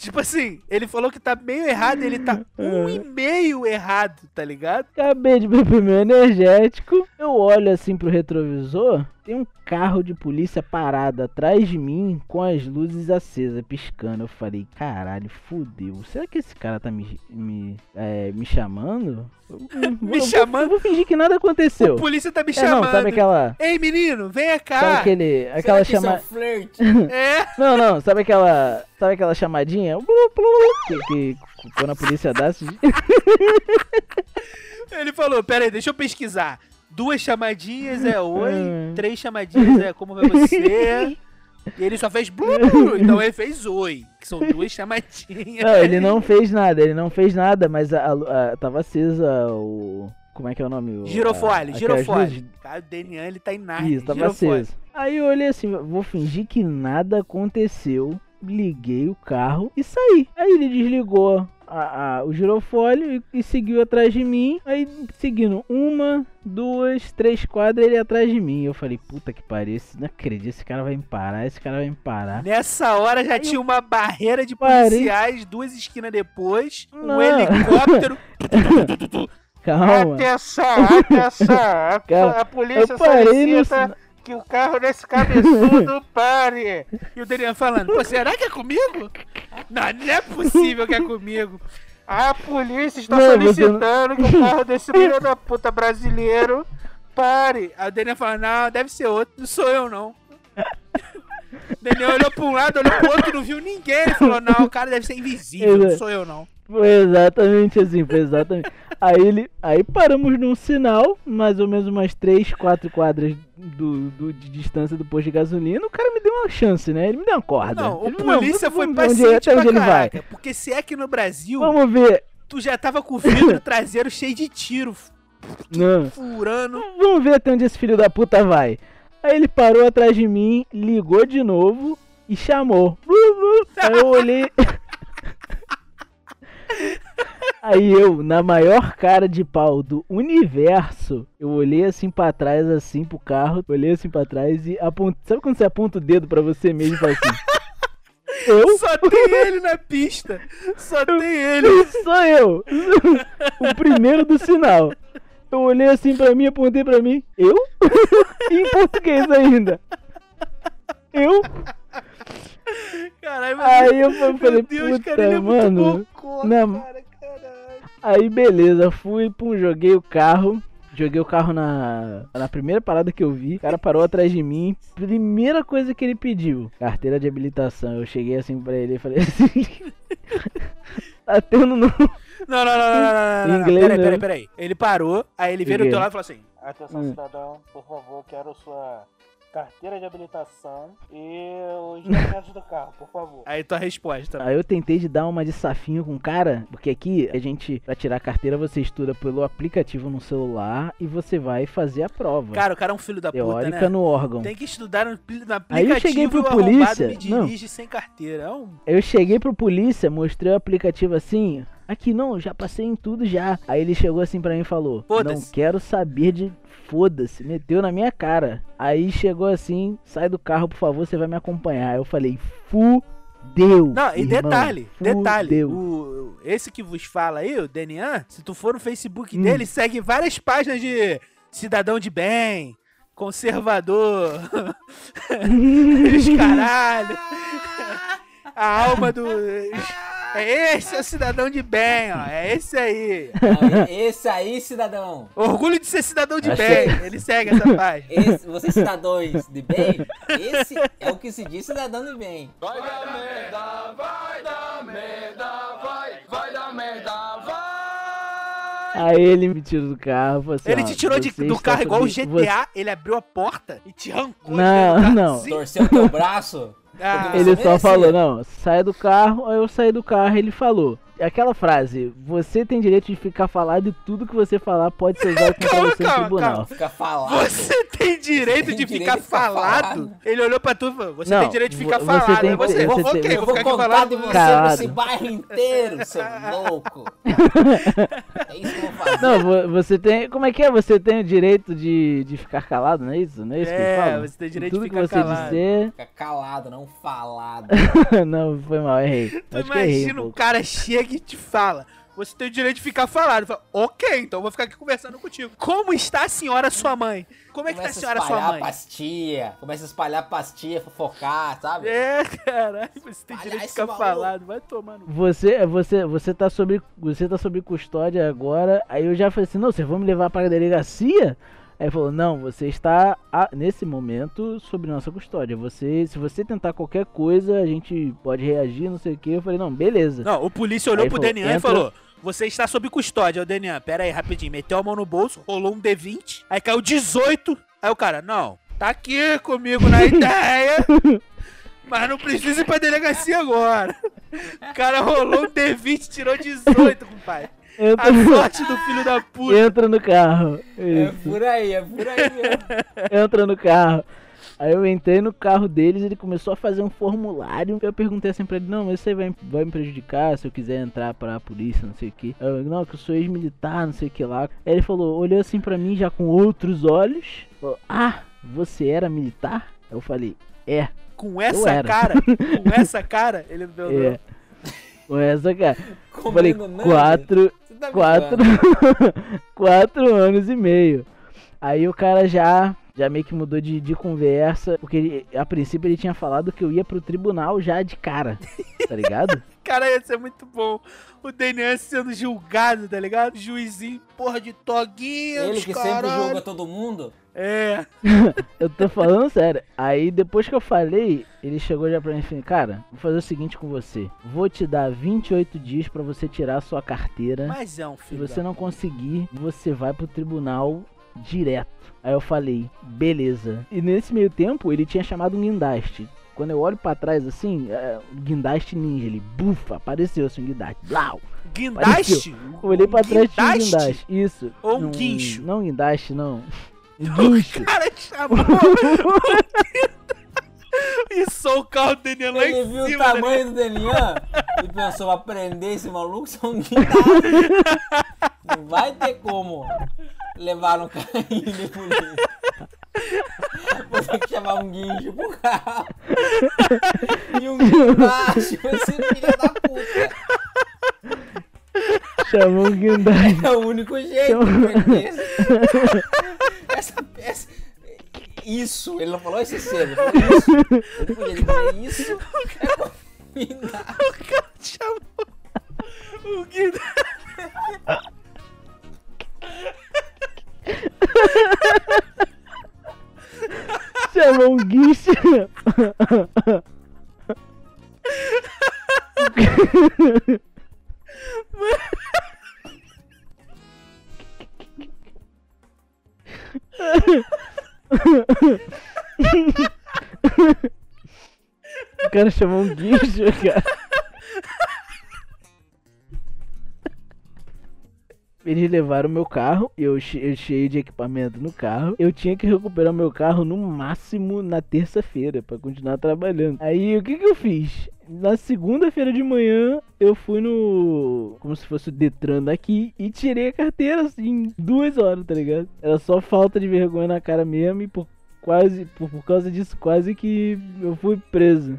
Tipo assim, ele falou que tá meio errado, ele tá um e meio errado, tá ligado? acabei de beber meu energético. Eu olho assim pro retrovisor. Tem um carro de polícia parado atrás de mim com as luzes acesas, piscando. Eu falei, caralho, fudeu. Será que esse cara tá me, me, é, me chamando? Eu- eu- Me eu vou- chamando? Eu vou fingir que nada aconteceu. A polícia tá me É, chamando. não, sabe aquela. Ei, menino, vem Sabe cá. aquele. Será Aquela é chama. flerte? É. Não, não, sabe aquela. Sabe aquela chamadinha? Blu, blu, Que, que quando a polícia dá. Ele falou, pera aí, deixa eu pesquisar. Duas chamadinhas é oi, Hum. três chamadinhas é como vai você. E ele só fez blu, blu, então ele fez oi, que são duas chamadinhas. Não, ele não fez nada, ele não fez nada, mas a, a- a- tava acesa o. Como é que é o nome? O- Girofole, a- aquelas girofole. luzes- Cara, o Denian, ele tá em Narnia. Isso, tava girofole. aceso. Aí eu olhei assim, vou fingir que nada aconteceu. Liguei o carro e saí. Aí ele desligou a- a- o girofóleo e, e seguiu atrás de mim. Aí seguindo uma, duas, três quadras, ele atrás de mim. Eu falei, puta que pariu, esse- não acredito, esse cara vai me parar, esse cara vai me parar. Nessa hora já tinha uma barreira de Parei. policiais, duas esquinas depois, um Não. helicóptero. Calma. Atenção, atenção. A, a polícia eu parei no solicita sina- que o carro desse cabeçudo pare. E o Daniel falando, pô, será que é comigo? Não, não é possível que é comigo. A polícia está Não, solicitando que o carro desse filho da puta brasileiro pare. Aí o Daniel falou, não, deve ser outro, não sou eu não. Daniel olhou pra um lado, olhou pro outro, não viu ninguém. Ele falou, não, o cara deve ser invisível, não sou eu não. Foi exatamente assim, foi exatamente. Aí ele, aí paramos num sinal, mais ou menos umas 3, 4 quadras do, do- de distância do posto de gasolina. O cara me deu uma chance, né? Ele me deu uma corda. Não, o Ele, polícia vamos- foi vamos ver onde- paciente até onde ele vai. caraca. Porque se é que no Brasil, Vamos ver. tu já tava com o vidro traseiro cheio de tiro. Não. furando. Vamos ver até onde esse filho da puta vai. Aí ele parou atrás de mim, ligou de novo e chamou. Aí eu olhei. Aí eu, na maior cara de pau do universo, eu olhei assim pra trás, assim pro carro, olhei assim pra trás e apontei. Sabe quando você aponta o dedo pra você mesmo e fala assim? Eu? Só tem ele na pista. Só tem ele. Sou eu! o primeiro do sinal. Eu olhei assim pra mim, apontei pra mim. Eu? em português ainda. Eu? Caralho, Aí eu falei, meu Deus, puta, cara, ele é muito mano. bocó, Não. cara. Aí beleza, fui, pum, joguei o carro. Joguei o carro na, na primeira parada que eu vi. O cara parou atrás de mim. Primeira coisa que ele pediu: carteira de habilitação. Eu cheguei assim pra ele e falei assim: Tá tendo no. Não, não, não, não, não, não, não. Inglês Peraí, peraí, peraí. Ele parou, aí ele veio do teu lado e falou assim: Atenção, Hum. cidadão, por favor, quero sua carteira de habilitação e os documentos do carro, por favor. Aí tua resposta. Aí eu tentei de dar uma de safinho com o cara, porque aqui a gente, pra tirar a carteira, você estuda pelo aplicativo no celular e você vai fazer a prova. Cara, o cara é um filho da puta, teórica né? no órgão. Tem que estudar no, no Aí eu aplicativo cheguei pro polícia. me dirige sem carteira. É um... Eu cheguei pro polícia, mostrei o aplicativo assim. Aqui não, já passei em tudo já. Aí ele chegou assim pra mim e falou: Não quero saber de. Foda-se, meteu na minha cara. Aí chegou assim: Sai do carro, por favor, você vai me acompanhar. Aí eu falei: Fudeu. Não, e irmão, detalhe, detalhe. fudeu." O, esse que vos fala aí, o Denian, se tu for no Facebook Hum. dele, segue várias páginas de cidadão de bem, conservador, os caralho. A alma do. É esse é o cidadão de bem, ó. É esse aí. Não, Esse aí, cidadão. Orgulho de ser cidadão de Acho bem. Ele segue essa página. Esse, vocês cidadãos de bem, esse é o que se diz cidadão de bem. Vai dar merda, vai dar merda, vai, vai dar merda, vai. Aí ele me tirou do carro. assim, Ele "Ó, te tirou de- você do carro igual o GTA, ele abriu a porta e te arrancou. Não, não. Torceu teu braço. Ah, Ele só merecia. falou, não, sai do carro, aí eu saí do carro ele falou. Aquela frase, você tem direito de ficar falado e tudo que você falar pode ser usado contra Calma, você no calma, tribunal. calma. Falado. Você tem direito Tem de direito ficar ficar falado? falado. Ele olhou pra tu e falou: Você Não, tem direito de ficar vo- falado. você tem você, que- vou, você ok, tem- Eu vou vou ficar aqui contar falando. de com você você. Calado. pra esse bairro inteiro, seu louco. É isso que eu vou fazer. Não, vo- você tem. Como é que é? Você tem o direito de, de ficar calado, não é isso? Não é isso que ele É, fala? você tem direito Tudo de que ficar você calado. dizer. Fica calado, não falado. não, foi mal, errei. Tu Acho que errei. um imagina o pouco. cara chega e te fala. Você tem o direito de ficar falado. Fala, ok, então eu vou ficar aqui conversando contigo. Como está a senhora sua mãe? Como é que tá a Começa a senhora sua espalhar mãe? pastia. Começa a espalhar pastia, fofocar, sabe? É, caralho, você tem Olha direito de esse ficar maluco. falado. Vai tomando. Você, você, você tá sob, você tá sob custódia agora. Aí eu já falei assim, não, vocês vão me levar para a delegacia? Aí ele falou, não, você está a- nesse momento sob nossa custódia. Você, se você tentar qualquer coisa, a gente pode reagir, não sei o que. Eu falei, não, beleza. Não, o polícia olhou Aí pro falou, Denian e falou: Você está sob custódia, o Denian. Pera aí, rapidinho. Meteu a mão no bolso, rolou um D20, aí caiu 18. Aí o cara, não, tá aqui comigo na ideia. Mas não precisa ir pra delegacia agora. O cara rolou um D20, tirou 18, compadre. A Entra, sorte do filho da puta. entra no carro. É Isso. por aí, é por aí mesmo. entra no carro. Aí eu entrei no carro deles, ele começou a fazer um formulário. Eu perguntei assim pra ele, não, mas você vai, vai me prejudicar se eu quiser entrar pra polícia, não sei o que. Eu, não, que eu sou ex-militar, não sei o que lá. Aí ele falou, olhou assim pra mim já com outros olhos. Falou, ah, você era militar? Eu falei, é, Com essa era. cara, com essa cara, ele deu. é. Com essa cara. Falei, Comendo nada. quatro, tá quatro, quatro anos e meio. Aí o cara já, já meio que mudou de, de conversa, porque ele- a princípio ele tinha falado que eu ia pro tribunal já de cara, tá ligado? Cara, ia ser muito bom. O Denian sendo julgado, tá ligado? Juizinho, porra de toguinha. Ele os que sempre caralho. julga todo mundo. É. Eu tô falando sério. Aí depois que eu falei, ele chegou já pra mim e falou, cara, vou fazer o seguinte com você. Vou te dar 28 dias pra você tirar a sua carteira. Mas é um Se filho. você da- não conseguir, você vai pro tribunal direto. Aí eu falei, beleza. E nesse meio tempo, ele tinha chamado um guindaste. Quando eu olho pra trás assim, é, o guindaste ninja, ele bufa, apareceu assim, o guindaste. Blau! Guindaste? Eu olhei pra trás tinha um Guindaste? Isso. Ou um Não, guincho? Não, guindaste, não. Um guincho. O cara chamou e só o carro do Daniel lá Ele em viu o cima. né? tamanho do Denian e pensou, "Vou prender esse maluco, são um guindaste. Não vai ter como levar no carrinho de polícia. Vou ter que chamar um guincho pro carro. E um guindaste, você filha da puta. Chamou o guindaste. É o único jeito esse- essa peça. Isso, ele não falou esse cedo, ele falou isso. Ele podia dizer isso. É combinado. O cara chamou o guindaste. Chamou um guincho. O cara chamou um guincho, cara. Eles levaram meu carro, eu, eu cheio de equipamento no carro. Eu tinha que recuperar meu carro no máximo na terça-feira pra continuar trabalhando. Aí o que que eu fiz? Na segunda-feira de manhã eu fui no. como se fosse o Detran daqui e tirei a carteira assim, duas horas, tá ligado? Era só falta de vergonha na cara mesmo e por quase. Por, por causa disso, quase que eu fui preso.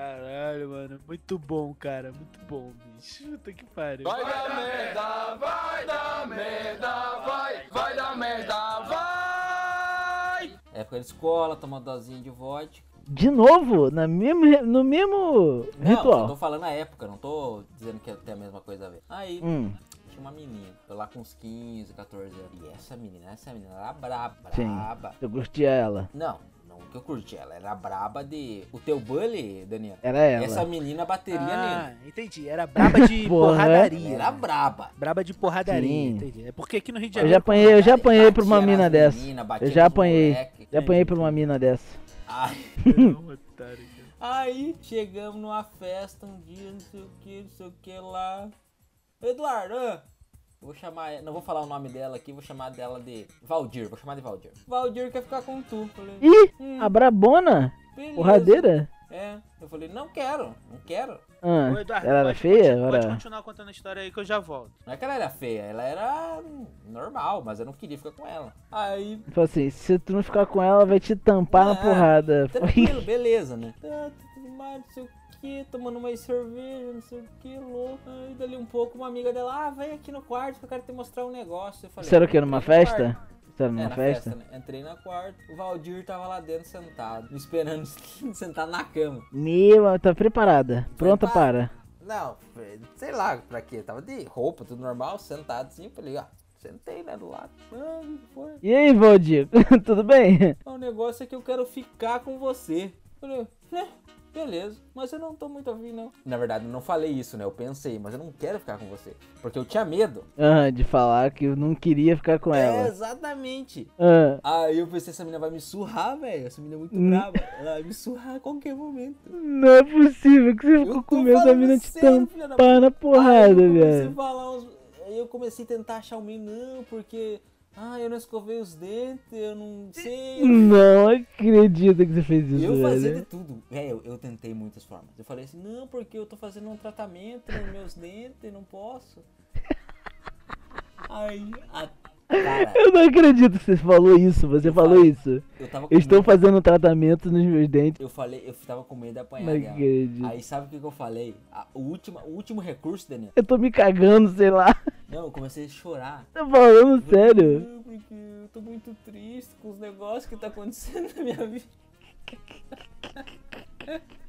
Caralho, mano. Muito bom, cara. Muito bom, bicho. Puta que pariu. Vai dar merda, vai dar merda, vai, vai dar merda, vai! Época de escola, toma uma dosinha de vodka. De novo, na mesmo, no mesmo Não, eu ritual. tô falando a época, não tô dizendo que tem a mesma coisa a ver. Aí, Hum, tinha uma menina, eu lá com uns 15, 14 anos. E essa menina, essa menina era braba, Sim. braba. eu curtia ela. Não, não que eu curti ela, era braba de... O teu bully, Daniel, Era ela. essa menina bateria Ah, nele. entendi. Era braba de Porra. porradaria. Era braba. Braba de porradaria, Sim. entendi. É porque aqui no Rio de Eu Janeiro. já apanhei, eu já apanhei por uma mina dessa. menina, Eu já apanhei. moleque. Já apanhei por uma mina dessa. Ai, cara. Aí chegamos numa festa um dia, não sei o que, não sei o que lá. Eduardo, ah, eu vou chamar, não vou falar o nome dela aqui, vou chamar dela de Valdir, vou chamar de Valdir. Valdir quer ficar com tu. Falei, Ih, hum, a brabona? beleza. Porradeira? É, eu falei, não quero, não quero. Ah, Ô, Eduardo, ela era pode, feia? Pode, pode Era... continuar contando a história aí que eu já volto. Não é que ela era feia, ela era normal, mas eu não queria ficar com ela. Aí, Falou assim, se tu não ficar com ela, vai te tampar na Ah, porrada. tranquilo, beleza, né? Tá, tudo mais, não sei o que, tomando mais cerveja, não sei o que, louco. Aí dali um pouco, uma amiga dela, ah, vem aqui no quarto que eu quero te mostrar um negócio. Eu falei, Isso era o que? Numa "Entrei no festa? quarto." Isso era É, numa festa? festa, né? Entrei na quarto, o Valdir tava lá dentro sentado, me esperando sentado na cama. Meu, tá preparada. Pronta Prepara. para. Não, sei lá pra quê, tava de roupa, tudo normal, sentado assim, falei, ah, sentei, né, do lado. Foi? E aí, Valdir? Tudo bem? O negócio é que eu quero ficar com você. Falei, né? Beleza, mas eu não tô muito afim, não. Na verdade, eu não falei isso, né? Eu pensei, mas eu não quero ficar com você. Porque eu tinha medo. Ah, de falar que eu não queria ficar com É, ela. exatamente. Ah, Aí eu pensei, essa menina vai me surrar, velho. Essa menina é muito Hum. brava. Ela vai me surrar a qualquer momento. não é possível que você ficou com medo da mina te tampar na porrada, velho. Aí eu comecei a tentar achar o meio, não, porque... Ah, eu não escovei os dentes, eu não sei. Não acredito que você fez isso, Eu fazia de tudo. É, eu, eu tentei muitas formas. Eu falei assim, não, porque eu tô fazendo um tratamento nos meus dentes, não posso. Aí, a, cara, Eu não acredito que você falou isso, você Eu falou falei. isso. eu tava com Eu estou medo. fazendo um tratamento nos meus dentes. Eu falei, eu tava com medo de apanhar Não dela. acredito. Aí sabe o que, que eu falei? A- o, último, o último recurso, Daniel. Eu tô me cagando, sei lá. Não, eu comecei a chorar. Tá falando sério? Não, porque eu tô muito triste com os negócios que tá acontecendo na minha vida.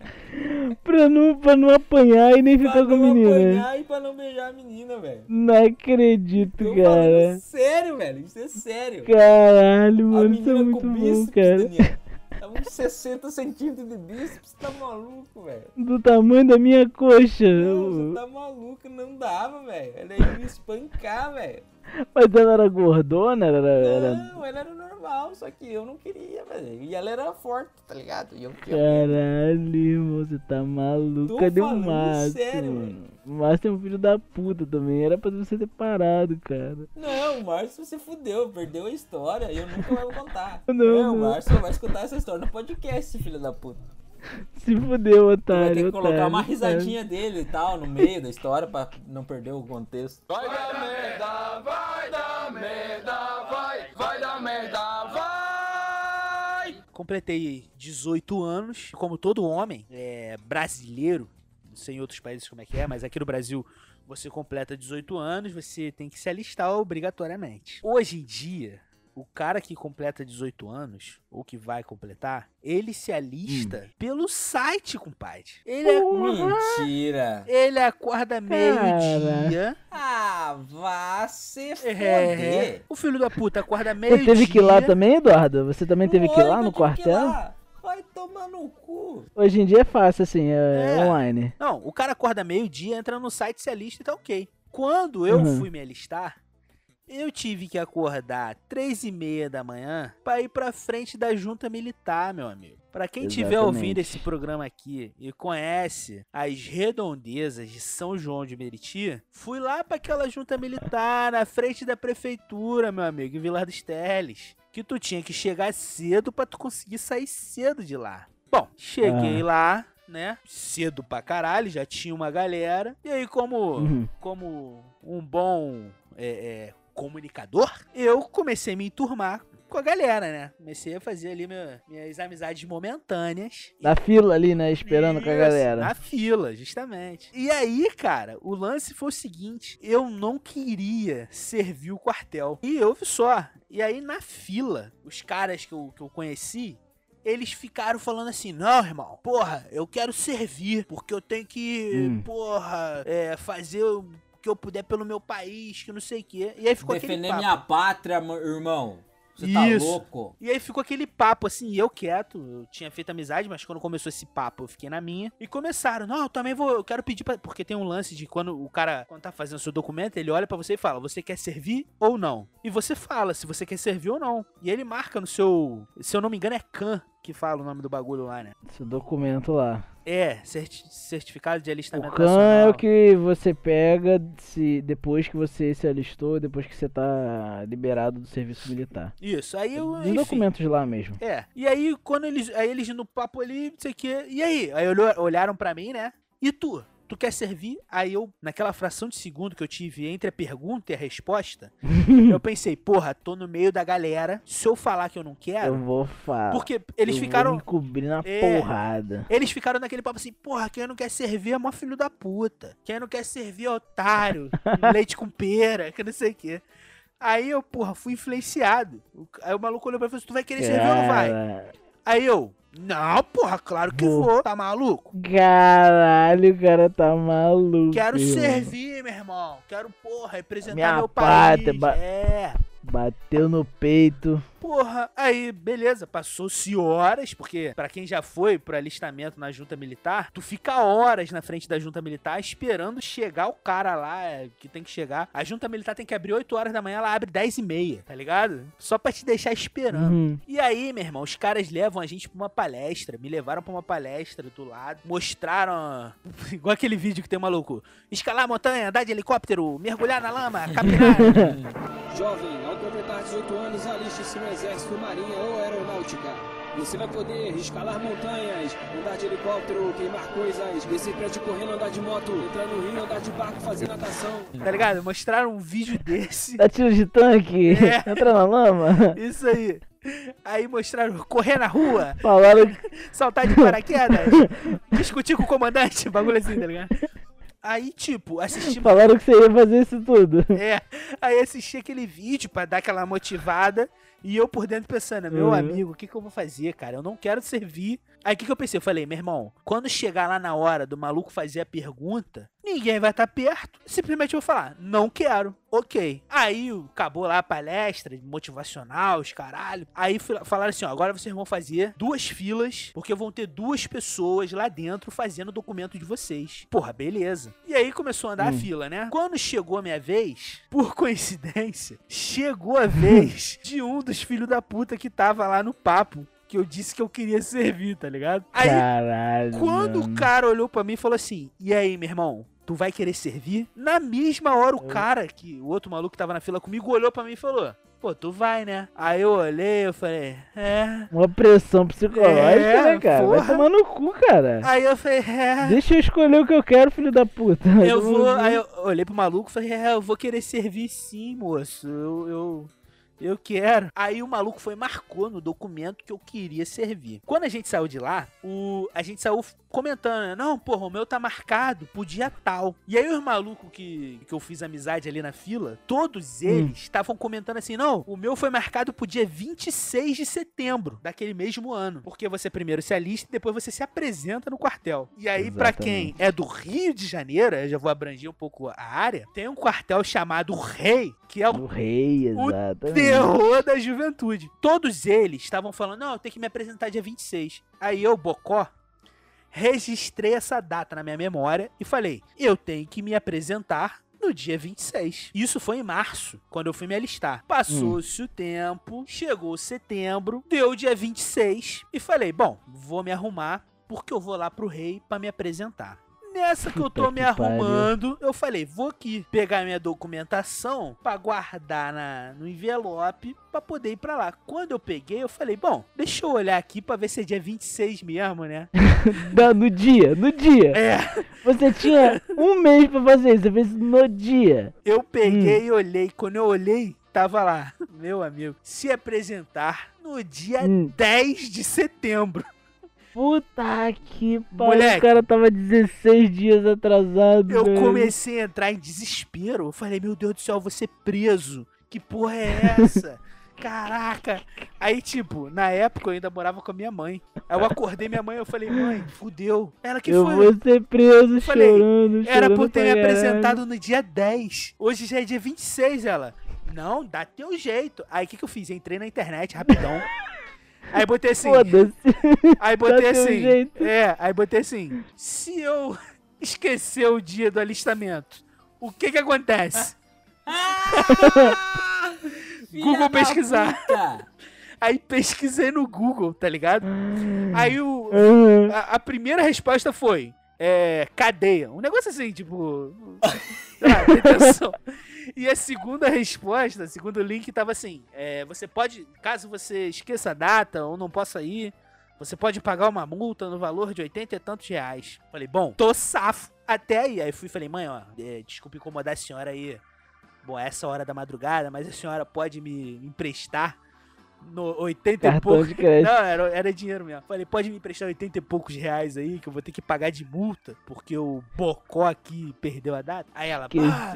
Pra não, pra não apanhar e nem Pra ficar com a não menina. apanhar e pra não beijar a menina, velho. Não acredito, Tô cara. sério, velho. Isso é sério. Caralho, A mano, isso é menina muito com bom, bíceps, cara. Daniel. Tava uns 60 centímetros de bíceps, tá maluco, velho. Do tamanho da minha coxa. Não, você tá maluco, não dava, velho. Ela ia me espancar, velho. Mas ela era gordona? Era, era... Não, ela era normal. só que eu não queria, velho. E ela era forte, tá ligado? E eu Caralho, irmão, você tá maluco. Tô Cadê o Márcio, sério, mano? O Márcio é um filho da puta também. Era pra você ter parado, cara. Não, o Márcio se fudeu, perdeu a história e eu nunca mais vou contar. Não, É, o não. Márcio só vai escutar essa história no podcast, filho da puta. Se fudeu, Vai otário. ter que colocar otário, uma otário. risadinha dele e tal no meio da história pra não perder o contexto. Vai dar merda, vai dar merda, vai, vai dar merda, vai. Completei 18 anos. Como todo homem é, brasileiro, não sei em outros países como é que é, mas aqui no Brasil você completa 18 anos, você tem que se alistar obrigatoriamente. Hoje em dia, o cara que completa 18 anos, ou que vai completar, ele se alista Hum. pelo site, compadre. Ele, é- Mentira! ele acorda meio-dia. Ah, vá se É, foder! o filho da puta acorda Você meio-dia. teve que ir lá também, Eduardo? Você também teve que ir lá no quartel? lá. Vai tomar no cu. Hoje em dia é fácil, assim, é, É. online. Não, o cara acorda meio-dia, entra no site, se alista e tá ok. Quando eu Uhum. fui me alistar, eu tive que acordar três e meia da manhã pra ir pra frente da junta militar, meu amigo. Pra quem Exatamente. ouvindo esse programa aqui e conhece as redondezas de São João de Meriti, fui lá pra aquela junta militar na frente da prefeitura, meu amigo, em Vilar dos Teles. Que tu tinha que chegar cedo pra tu conseguir sair cedo de lá. Bom, cheguei Ah. lá, né? Cedo pra caralho, já tinha uma galera. E aí, como, Uhum. como um bom é, é, comunicador, eu comecei a me enturmar com a galera, né? Comecei a fazer ali meu- minhas amizades momentâneas. Na fila ali, né? Esperando com a Isso, galera. Na fila, justamente. E aí, cara, o lance foi o seguinte: eu não queria servir o quartel. E ouve só. E aí, na fila, os caras que eu, que eu conheci. Eles ficaram falando assim, não, irmão, porra, eu quero servir, porque eu tenho que, Hum. porra, é, fazer o que eu puder pelo meu país, que não sei o quê. E aí ficou aquele Defender papo. minha pátria, irmão. Você tá Isso. louco? E aí ficou aquele papo assim, eu quieto, eu tinha feito amizade, mas quando começou esse papo eu fiquei na minha. E começaram, não, eu também vou, eu quero pedir pra... Porque tem um lance de quando o cara, quando tá fazendo seu documento, ele olha pra você e fala, você quer servir ou não? E você fala se você quer servir ou não. E ele marca no seu, se eu não me engano é CAN que fala o nome do bagulho lá, né? Esse documento lá. É, certi- certificado de O alistamento CAN é o que você pega se depois que você se alistou, depois que você tá liberado do serviço militar. Isso, aí eu, Os enfim. documentos lá mesmo. É. E aí, quando eles. Aí eles no papo ali, não sei o quê. E aí? Aí olharam pra mim, né? E tu? Tu quer servir? Aí eu, naquela fração de segundo que eu tive entre a pergunta e a resposta, eu pensei, porra, tô no meio da galera. Se eu falar que eu não Eu quero. vou falar. Porque eles eu ficaram. Vou me cobrir na É. porrada. Eles ficaram naquele papo assim, porra, quem não quer servir é mó filho da puta. Quem não quer servir é otário. leite com pera, que não sei o quê. Aí eu, porra, fui influenciado. Aí o maluco olhou pra mim e falou assim, tu vai querer servir ou não vai? Aí eu, não, porra, claro que Vou. vou. Tá maluco? Caralho, o cara tá maluco. Quero irmão. servir, meu irmão. Quero, porra, representar Minha meu pátria, país. ba- É. Bateu no peito. Porra, aí, beleza, passou-se horas, porque pra quem já foi pro alistamento na junta militar, tu fica horas na frente da junta militar esperando chegar o cara lá é, que tem que chegar. A junta militar tem que abrir 8 horas da manhã, ela abre 10 e meia, tá ligado? Só pra te deixar esperando. Uhum. E aí, meu irmão, os caras levam a gente pra uma palestra, me levaram pra uma palestra do lado, mostraram, igual aquele vídeo que tem um maluco, escalar a montanha, andar de helicóptero, mergulhar na lama, capinar. Jovem, ao completar 18 anos, aliste-se no Exército, Marinha ou Aeronáutica. Você vai poder escalar montanhas, andar de helicóptero, queimar coisas, descer prédio correndo, andar de moto, entrar no rio, andar de barco, fazer natação. tá ligado? Mostraram um vídeo desse. Dá tiro de tanque. É. Entra na lama. Isso aí. Aí mostraram correr na rua, Falaram saltar de paraquedas, discutir com o comandante, bagulho assim, tá ligado? Aí, tipo, assisti. Falaram que você ia fazer isso tudo. É, aí assisti aquele vídeo pra dar aquela motivada. E eu por dentro pensando, meu Uhum. amigo, o que, que eu vou fazer, cara? Eu não quero servir. Aí o que, que eu pensei? Eu falei, meu irmão, quando chegar lá na hora do maluco fazer a pergunta, ninguém vai estar perto. Simplesmente eu vou falar, não quero. Ok. Aí acabou lá a palestra motivacional, os caralho. Aí falaram assim: ó, agora vocês vão fazer duas filas, porque vão ter duas pessoas lá dentro fazendo o documento de vocês. Porra, beleza. E aí começou a andar a fila, né? Quando chegou a minha vez, por coincidência, chegou a vez de um dos filhos da puta que tava lá no papo. Que eu disse que eu queria servir, tá ligado? Aí Caralho. quando o cara olhou pra mim e falou assim: E aí, meu irmão, tu vai querer servir? Na mesma hora, o cara, que o outro maluco que tava na fila comigo, olhou pra mim e falou: Pô, tu vai, né? Aí eu olhei, eu falei: É. Uma pressão psicológica, É, né, cara? Vai porra. tomar no cu, cara. Aí eu falei: É. Deixa eu escolher o que eu quero, filho da puta. Eu vou. Aí eu olhei pro maluco e falei: É, eu vou querer servir sim, moço. Eu. eu... Eu quero. Aí o maluco foi marcou no documento que eu queria servir. Quando a gente saiu de lá, o... a gente saiu comentando, né? Não, porra, o meu tá marcado pro dia tal. E aí os malucos que, que eu fiz amizade ali na fila, todos eles estavam comentando assim: não, o meu foi marcado pro dia 26 de setembro daquele mesmo ano. Porque você primeiro se alista e depois você se apresenta no quartel. E aí, pra quem é do Rio de Janeiro, eu já vou abranger um pouco a área, tem um quartel chamado Rei, que é o O rei, O exatamente. terror da juventude. Todos eles estavam falando, não, eu tenho que me apresentar dia 26. Aí eu, Bocó, registrei essa data na minha memória e falei, eu tenho que me apresentar no dia 26. Isso foi em março, quando eu fui me alistar. Passou-se o tempo, chegou setembro, deu o dia 26 e falei, bom, vou me arrumar porque eu vou lá pro rei pra me apresentar. Nessa que eu tô me arrumando, eu falei, vou aqui pegar minha documentação pra guardar na, no envelope pra poder ir pra lá. Quando eu peguei, eu falei, bom, deixa eu olhar aqui pra ver se é dia 26 mesmo, né? Da- no dia, no dia. É, Você tinha um mês pra fazer isso, você fez no dia. eu peguei e olhei. Quando eu olhei, tava lá, meu amigo, se apresentar no dia Hum. 10 de setembro. Puta que pariu, o cara tava 16 dias atrasado. Eu velho. comecei a entrar em desespero. Eu falei, meu Deus do céu, eu vou ser preso. Que porra é essa? Caraca! Aí, tipo, na época eu ainda morava com a minha mãe. Aí eu acordei minha mãe e eu falei, mãe, fudeu. Ela que Eu foi. vou ser preso falei, chorando, Era chorando por ter me caralho. apresentado no dia 10. Hoje já é dia 26, ela. Não, dá teu jeito. Aí o que, que eu fiz? Entrei na internet rapidão. Aí botei assim. Foda-se. Aí botei assim. jeito. É, aí botei assim. Se eu esquecer o dia do alistamento, o que que acontece? Google pesquisar. puta. Aí pesquisei no Google, tá ligado? Aí o, Aham. a, a primeira resposta foi é, cadeia. Um negócio assim, tipo. lá, detenção. E a segunda resposta, segundo link, tava assim: é, você pode, caso você esqueça a data ou não possa ir, você pode pagar uma multa no valor de 80 e tantos reais. Falei, bom, tô safo até aí. Aí fui falei, mãe, ó, é, desculpe incomodar a senhora aí. Bom, é essa hora da madrugada, mas a senhora pode me emprestar no 80 e Cartão pouco. de crédito. Não, era, era dinheiro mesmo. Falei, pode me emprestar 80 e poucos reais aí, que eu vou ter que pagar de multa, porque o Bocó aqui perdeu a data. Aí ela, Que "Ah,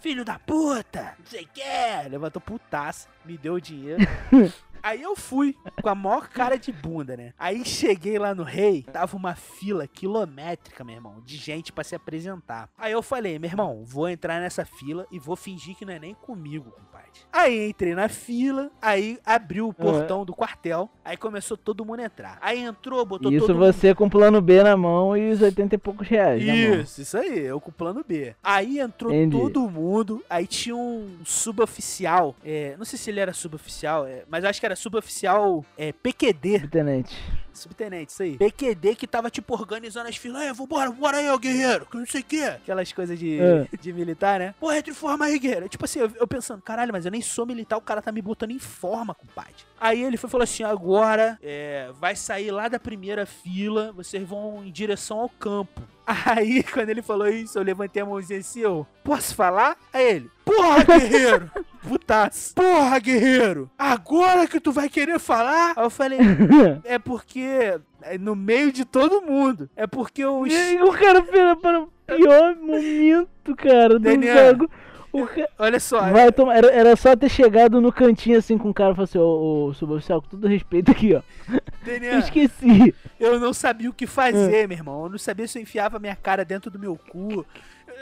filho da puta, não sei o que. Levantou putaça, me deu o dinheiro. Aí eu fui, com a maior cara de bunda, né? Aí cheguei lá no rei, tava uma fila quilométrica, meu irmão, de gente pra se apresentar. Aí eu falei, meu irmão, vou entrar nessa fila e vou fingir que não é nem comigo, compadre. Aí entrei na fila, aí abriu o portão do quartel, aí começou todo mundo a entrar. Aí entrou, botou Isso todo mundo você com o plano B na mão e os 80 e poucos reais isso, isso aí, eu com o plano B. Aí entrou Entendi. todo mundo, aí tinha um suboficial, é, não sei se ele era suboficial, é, mas acho que era suboficial é, PQD, Tenente. subtenente, isso aí. PQD que tava, tipo, organizando as filas, é, vambora, vambora aí, ó, guerreiro, que não sei o quê. Aquelas coisas de, É. de militar, né? Porra, em forma aí, guerreiro. Tipo assim, eu, eu pensando, caralho, mas eu nem sou militar, o cara tá me botando em forma, compadre. Aí ele foi falou assim, agora, é, vai sair lá da primeira fila, vocês vão em direção ao campo. Aí, quando ele falou isso, eu levantei a mãozinha assim, eu, posso falar? Aí ele, porra, guerreiro! Putaço. Porra, guerreiro! Agora que tu vai querer falar? Aí eu falei, é porque é no meio de todo mundo. É porque o E aí o cara pera para o pior momento, cara, do Daniel. jogo. O ca- Olha só, Vai tomar, era, era só ter chegado no cantinho assim com o cara e falar assim, ô, ô suboficial, com todo respeito aqui, ó. Eu Daniel, esqueci. eu não sabia o que fazer, meu irmão. Eu não sabia se eu enfiava minha cara dentro do meu cu,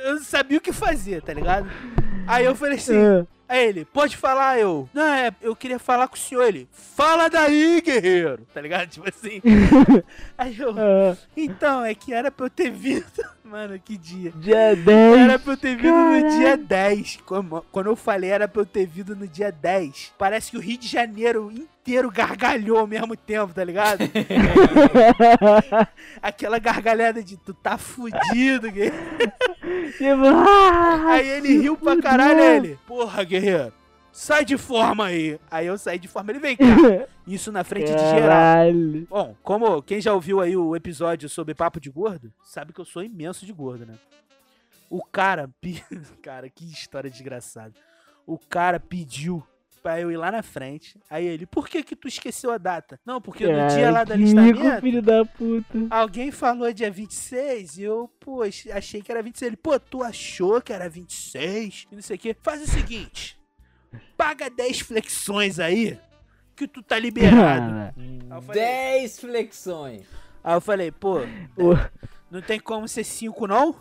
eu não sabia o que fazer, tá ligado? Aí eu falei assim, Ah, aí ele, pode falar, eu. Não, é, eu queria falar com o senhor. Ele, fala daí, guerreiro, tá ligado? Tipo assim. Aí eu, ah, então, é que era pra eu ter vindo. Mano, que dia. dia 10. Era pra eu ter vindo no Caralho. dia 10. Como- Quando eu falei era pra eu ter vindo no dia 10. Parece que o Rio de Janeiro inteiro gargalhou ao mesmo tempo, tá ligado? Aquela gargalhada de tu tá fudido, guerreiro. Tipo, ah, Aí ele riu pra caralho, ele. Porra, guerreiro. Sai de forma aí. Aí eu saí de forma, ele vem cá. Isso na frente de geral. Caralho. Bom, como quem já ouviu aí o episódio sobre papo de gordo, sabe que eu sou imenso de gordo, né? O cara, cara, que história desgraçada. O cara pediu pra eu ir lá na frente. Aí ele, por que que tu esqueceu a data? Não, porque no dia lá da listamento, filho da puta. alguém falou dia 26 e eu, pô, achei que era 26. Ele, pô, tu achou que era 26? E não sei o quê. Faz o seguinte, paga 10 flexões aí, que tu tá liberado. Ah, Aí eu falei, 10 flexões. Aí eu falei, pô, o- não tem como ser 5 não?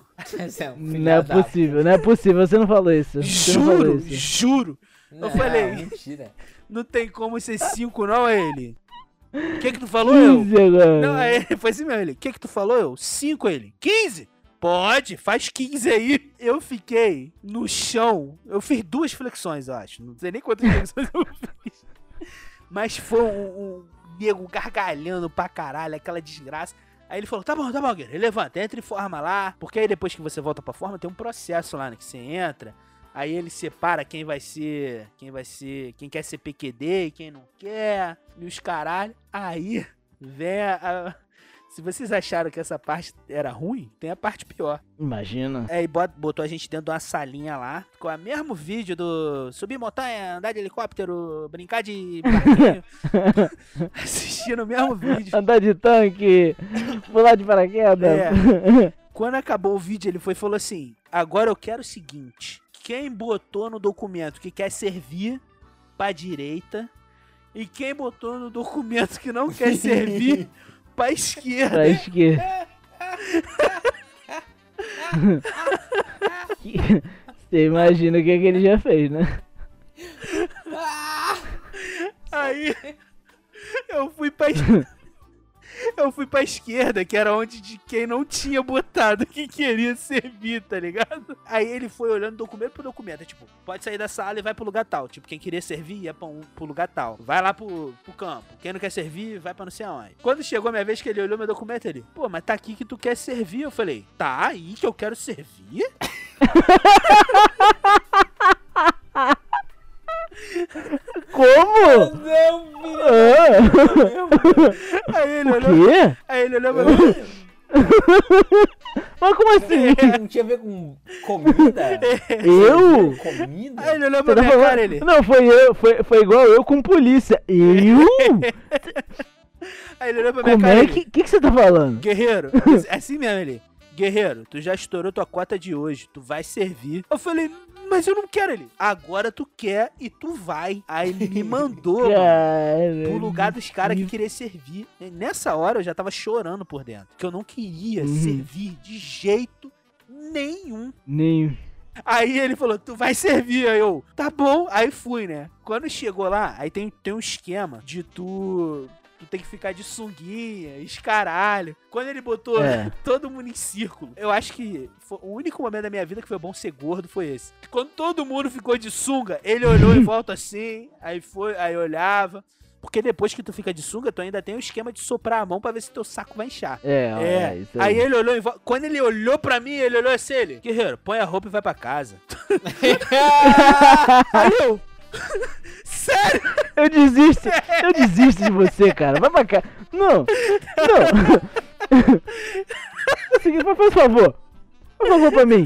É um Não é possível, não é possível. Você não falou isso. Você não falou Juro, isso. juro. Não, falei. Mentira. Não tem como ser 5 não, aí ele. O que que tu falou, eu? 15 agora. Não, aí foi assim mesmo, ele. O que que tu falou, eu? 5, ele. 15? Pode, faz 15 aí. Eu fiquei no chão. Eu fiz duas flexões, eu acho. Não sei nem quantas flexões eu fiz. Mas foi um, um nego gargalhando pra caralho, aquela desgraça. Aí ele falou: tá bom, tá bom, guerreiro, levanta, entra em forma lá. Porque aí depois que você volta pra forma, tem um processo lá, né? Que você entra. Aí ele separa quem vai ser. Quem vai ser. Quem quer ser PQD e quem não quer. E os caralho. Aí vem a. se vocês acharam que essa parte era ruim, tem a parte pior. Imagina. É, e bot- botou a gente dentro de uma salinha lá, com o mesmo vídeo do subir montanha, andar de helicóptero, brincar de. Assistindo o mesmo vídeo. Andar de tanque, pular de paraquedas. É. Quando acabou o vídeo, ele foi e falou assim: Agora eu quero o seguinte: quem botou no documento que quer servir pra direita, e quem botou no documento que não quer servir pra esquerda. pra esquerda. Que- Você imagina o que, que ele já fez, né? Aí eu fui pra es- Eu fui pra esquerda, que era onde de quem não tinha botado que queria servir, tá ligado? Aí ele foi olhando documento por documento, tipo, pode sair da sala e vai pro lugar tal. Tipo, quem queria servir ia pra um, pro lugar tal. Vai lá pro, pro campo. Quem não quer servir, vai pra não sei aonde. Quando chegou a minha vez que ele olhou meu documento, ele, pô, mas tá aqui que tu quer servir. Eu falei, tá aí que eu quero servir? Como? Não, filho. Ah, Aí ele o olhou, quê? aí ele olhou pra mim. Mas como assim? Não tinha a ver com comida? Eu? Comida? Aí ele olhou Você pra tá minha cara, ele. Não, foi eu, foi, foi igual eu com polícia. Eu? Aí ele olhou pra minha Como cara. é ele, que, que, que você tá falando? Guerreiro, é assim mesmo ele. Guerreiro, tu já estourou tua cota de hoje, tu vai servir. Eu falei, mas eu não quero ele. Agora tu quer e tu vai. Aí ele me mandou, mano, pro lugar dos caras que queria servir. E nessa hora eu já tava chorando por dentro. Que eu não queria Uhum. servir de jeito nenhum. Nem. Aí ele falou, tu vai servir. Aí eu, tá bom. Aí fui, né? Quando chegou lá, aí tem, tem um esquema de tu. Tu tem que ficar de sunguinha, escaralho. Quando ele botou É. todo mundo em círculo, eu acho que o único momento da minha vida que foi bom ser gordo foi esse. Quando todo mundo ficou de sunga, ele olhou em volta assim, aí foi, aí olhava. Porque depois que tu fica de sunga, tu ainda tem o esquema de soprar a mão pra ver se teu saco vai inchar. É, É, é, isso aí ele olhou em volta. Quando ele olhou pra mim, ele olhou assim, ele, guerreiro, põe a roupa e vai pra casa. aí eu, sério? Eu desisto, eu desisto de você, cara. Vai pra cá. Não, não. Seguinte, faz favor. Faz favor pra mim.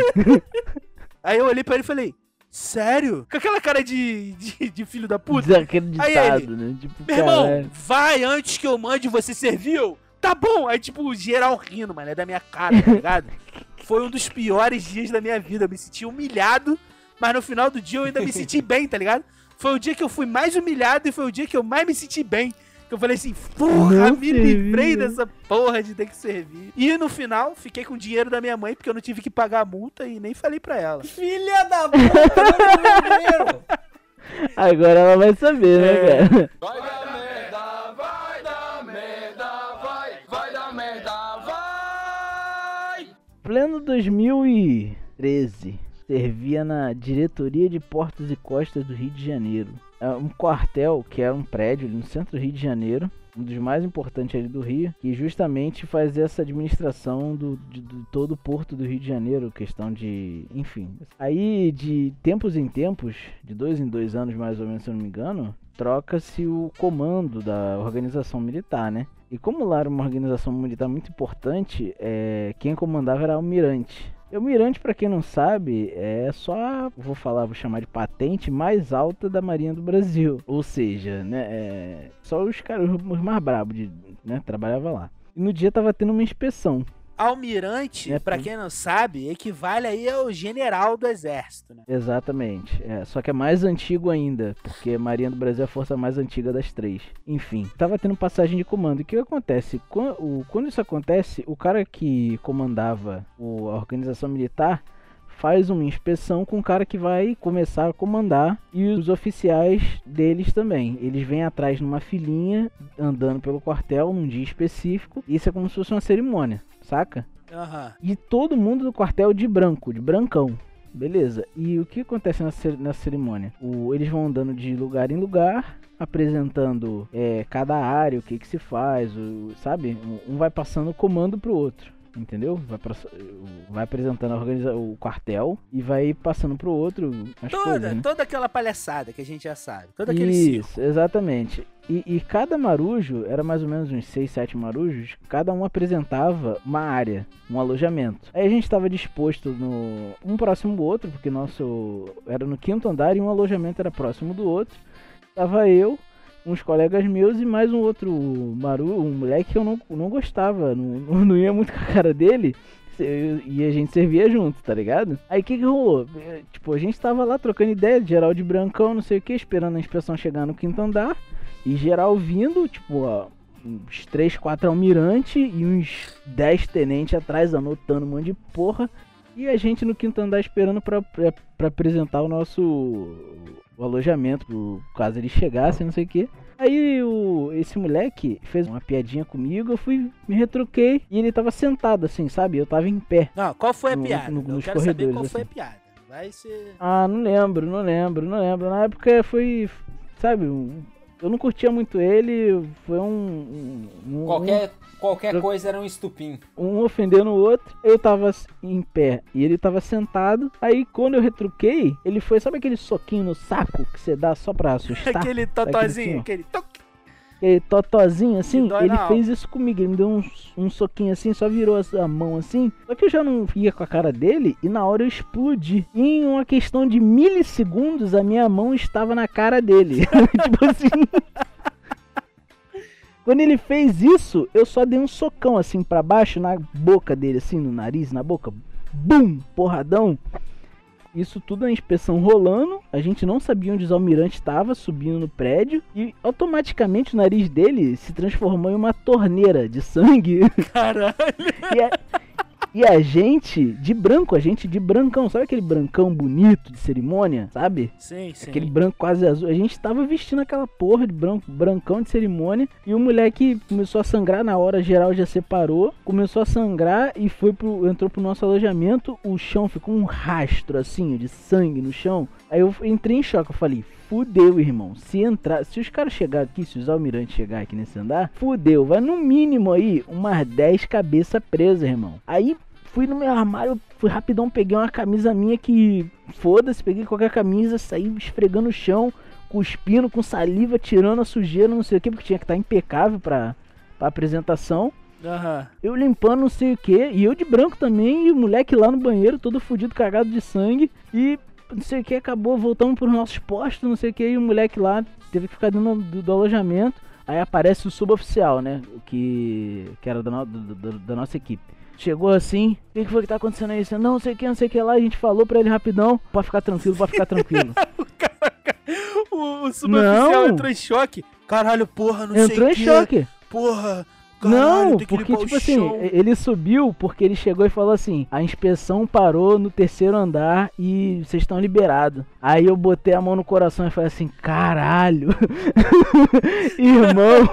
Aí eu olhei pra ele e falei, sério? Com aquela cara de, de, de filho da puta. Desacreditado, né? Tipo, Meu irmão, caralho. vai antes que eu mande você serviu. Tá bom. Aí, tipo, geral rindo, mano, é da minha cara, tá ligado? Foi um dos piores dias da minha vida. Eu me senti humilhado, mas no final do dia eu ainda me senti bem, tá ligado? Foi o dia que eu fui mais humilhado e foi o dia que eu mais me senti bem. Que eu falei assim, porra, Não me livrei dessa porra de ter que servir. E no final, fiquei com o dinheiro da minha mãe, porque eu não tive que pagar a multa e nem falei pra ela. Filha da puta, não dinheiro. Agora ela vai saber, né, É. cara? Vai dar merda, vai dar merda, vai, vai dar merda, vai! Pleno 2013, servia na Diretoria de Portos e Costas do Rio de Janeiro. É um quartel que era um prédio no centro do Rio de Janeiro, um dos mais importantes ali do Rio, que justamente faz essa administração do, de, de todo o porto do Rio de Janeiro, questão de, enfim. Aí de tempos em tempos, de dois em dois anos mais ou menos, se eu não me engano, troca-se o comando da organização militar, né? E como lá era uma organização militar muito importante, é, quem comandava era almirante. O almirante, pra quem não sabe, é só, vou falar, vou chamar de patente mais alta da Marinha do Brasil. Ou seja, né, é, só os caras os mais brabos de, né, trabalhava lá. E no dia tava tendo uma inspeção. Almirante, É, pra pô. quem não sabe, equivale aí ao general do exército, né? Exatamente. É, só que é mais antigo ainda, porque Marinha do Brasil é a força mais antiga das três. Enfim, tava tendo passagem de comando. E o que acontece? Quando isso acontece, o cara que comandava a organização militar faz uma inspeção com o cara que vai começar a comandar e os oficiais deles também. Eles vêm atrás numa filinha, andando pelo quartel num dia específico. Isso é como se fosse uma cerimônia, saca? Aham. E todo mundo do quartel de branco, de brancão. Beleza. E o que acontece nessa, cer- nessa cerimônia? O- eles vão andando de lugar em lugar, apresentando é, cada área, o que, que se faz, o- sabe? Um vai passando o comando pro outro. Entendeu? Vai, pra- vai apresentando organiza o quartel e vai passando pro outro as Toda, coisas, né? toda aquela palhaçada que a gente já sabe. Todo aquele circo. Isso, exatamente. E, e cada marujo, era mais ou menos uns 6, 7 marujos, cada um apresentava uma área, um alojamento. Aí a gente estava disposto no um próximo do outro, porque nosso era no quinto andar e um alojamento era próximo do outro. Tava eu, uns colegas meus e mais um outro maru, um moleque que eu não, não gostava, não, não ia muito com a cara dele. E a gente servia junto, tá ligado? Aí o que que rolou? Tipo, a gente tava lá trocando ideia, geral de brancão, não sei o que, esperando a inspeção chegar no quinto andar. E geral vindo, tipo, ó, uns 3, 4 almirante e uns 10 tenentes atrás anotando um monte de porra. E a gente no quinto andar esperando pra, pra, pra apresentar o nosso o alojamento, pro, caso ele chegasse, não sei o que. Aí o, esse moleque fez uma piadinha comigo, eu fui, me retruquei e ele tava sentado assim, sabe? Eu tava em pé. Não, qual foi a No- piada? no- Eu nos quero saber qual corredores, foi a assim. piada. Vai ser. Ah, não lembro, não lembro, não lembro. Na época foi, sabe, um- eu não curtia muito ele, foi um. um- um- Qualquer, qualquer coisa era um estupim. um ofendendo o outro, eu tava em pé e ele tava sentado. Aí quando eu retruquei, ele foi, sabe aquele soquinho no saco que você dá só pra assustar? aquele totozinho, aquele toque. Aquele totozinho assim, ele fez isso comigo, ele me deu um, um soquinho assim, só virou a, a mão assim. Só que eu já não ia com a cara dele e na hora eu explodi. E em uma questão de milissegundos, a minha mão estava na cara dele. tipo assim. Quando ele fez isso, eu só dei um socão assim pra baixo na boca dele, assim, no nariz, na boca. Bum! Porradão. Isso tudo a inspeção rolando, a gente não sabia onde os almirantes estava subindo no prédio e automaticamente o nariz dele se transformou em uma torneira de sangue. Caralho. e, a, e a gente de branco, a gente de brancão, sabe aquele brancão bonito de cerimônia, sabe? Sim, sim. Aquele branco quase azul. A gente tava vestindo aquela porra de branco, brancão de cerimônia. E o moleque começou a sangrar na hora, geral já separou. Começou a sangrar e foi pro. entrou pro nosso alojamento. O chão ficou um rastro assim de sangue no chão. Aí eu entrei em choque. Eu falei, fudeu, irmão. Se entrar. Se os caras chegar aqui, se os almirantes chegar aqui nesse andar, fudeu. Vai no mínimo aí umas 10 cabeças presas, irmão. Aí fui no meu armário, fui rapidão, peguei uma camisa minha que. Foda-se, peguei qualquer camisa, saí esfregando o chão, cuspindo, com saliva, tirando a sujeira, não sei o que, porque tinha que estar impecável pra, pra apresentação. Aham. Eu limpando não sei o que, e eu de branco também, e o moleque lá no banheiro, todo fudido, cagado de sangue, e não sei o que, acabou, voltamos pros nossos postos, não sei o que, e o moleque lá teve que ficar dentro do, do alojamento. Aí aparece o suboficial, né? O que, que era da, no- do- do- da nossa equipe. Chegou assim, o que, que foi que tá acontecendo aí? Não, não sei o que, não sei o que lá, a gente falou pra ele rapidão, pode ficar tranquilo, pode ficar tranquilo. O, o suboficial Não. entrou em choque. Caralho, porra, não Entrou sei em o quê. choque. Porra, caralho, Não, que porque, o tipo assim, ele subiu porque ele chegou e falou assim: a inspeção parou no terceiro andar e vocês estão liberados. Aí eu botei a mão no coração e falei assim: caralho, irmão.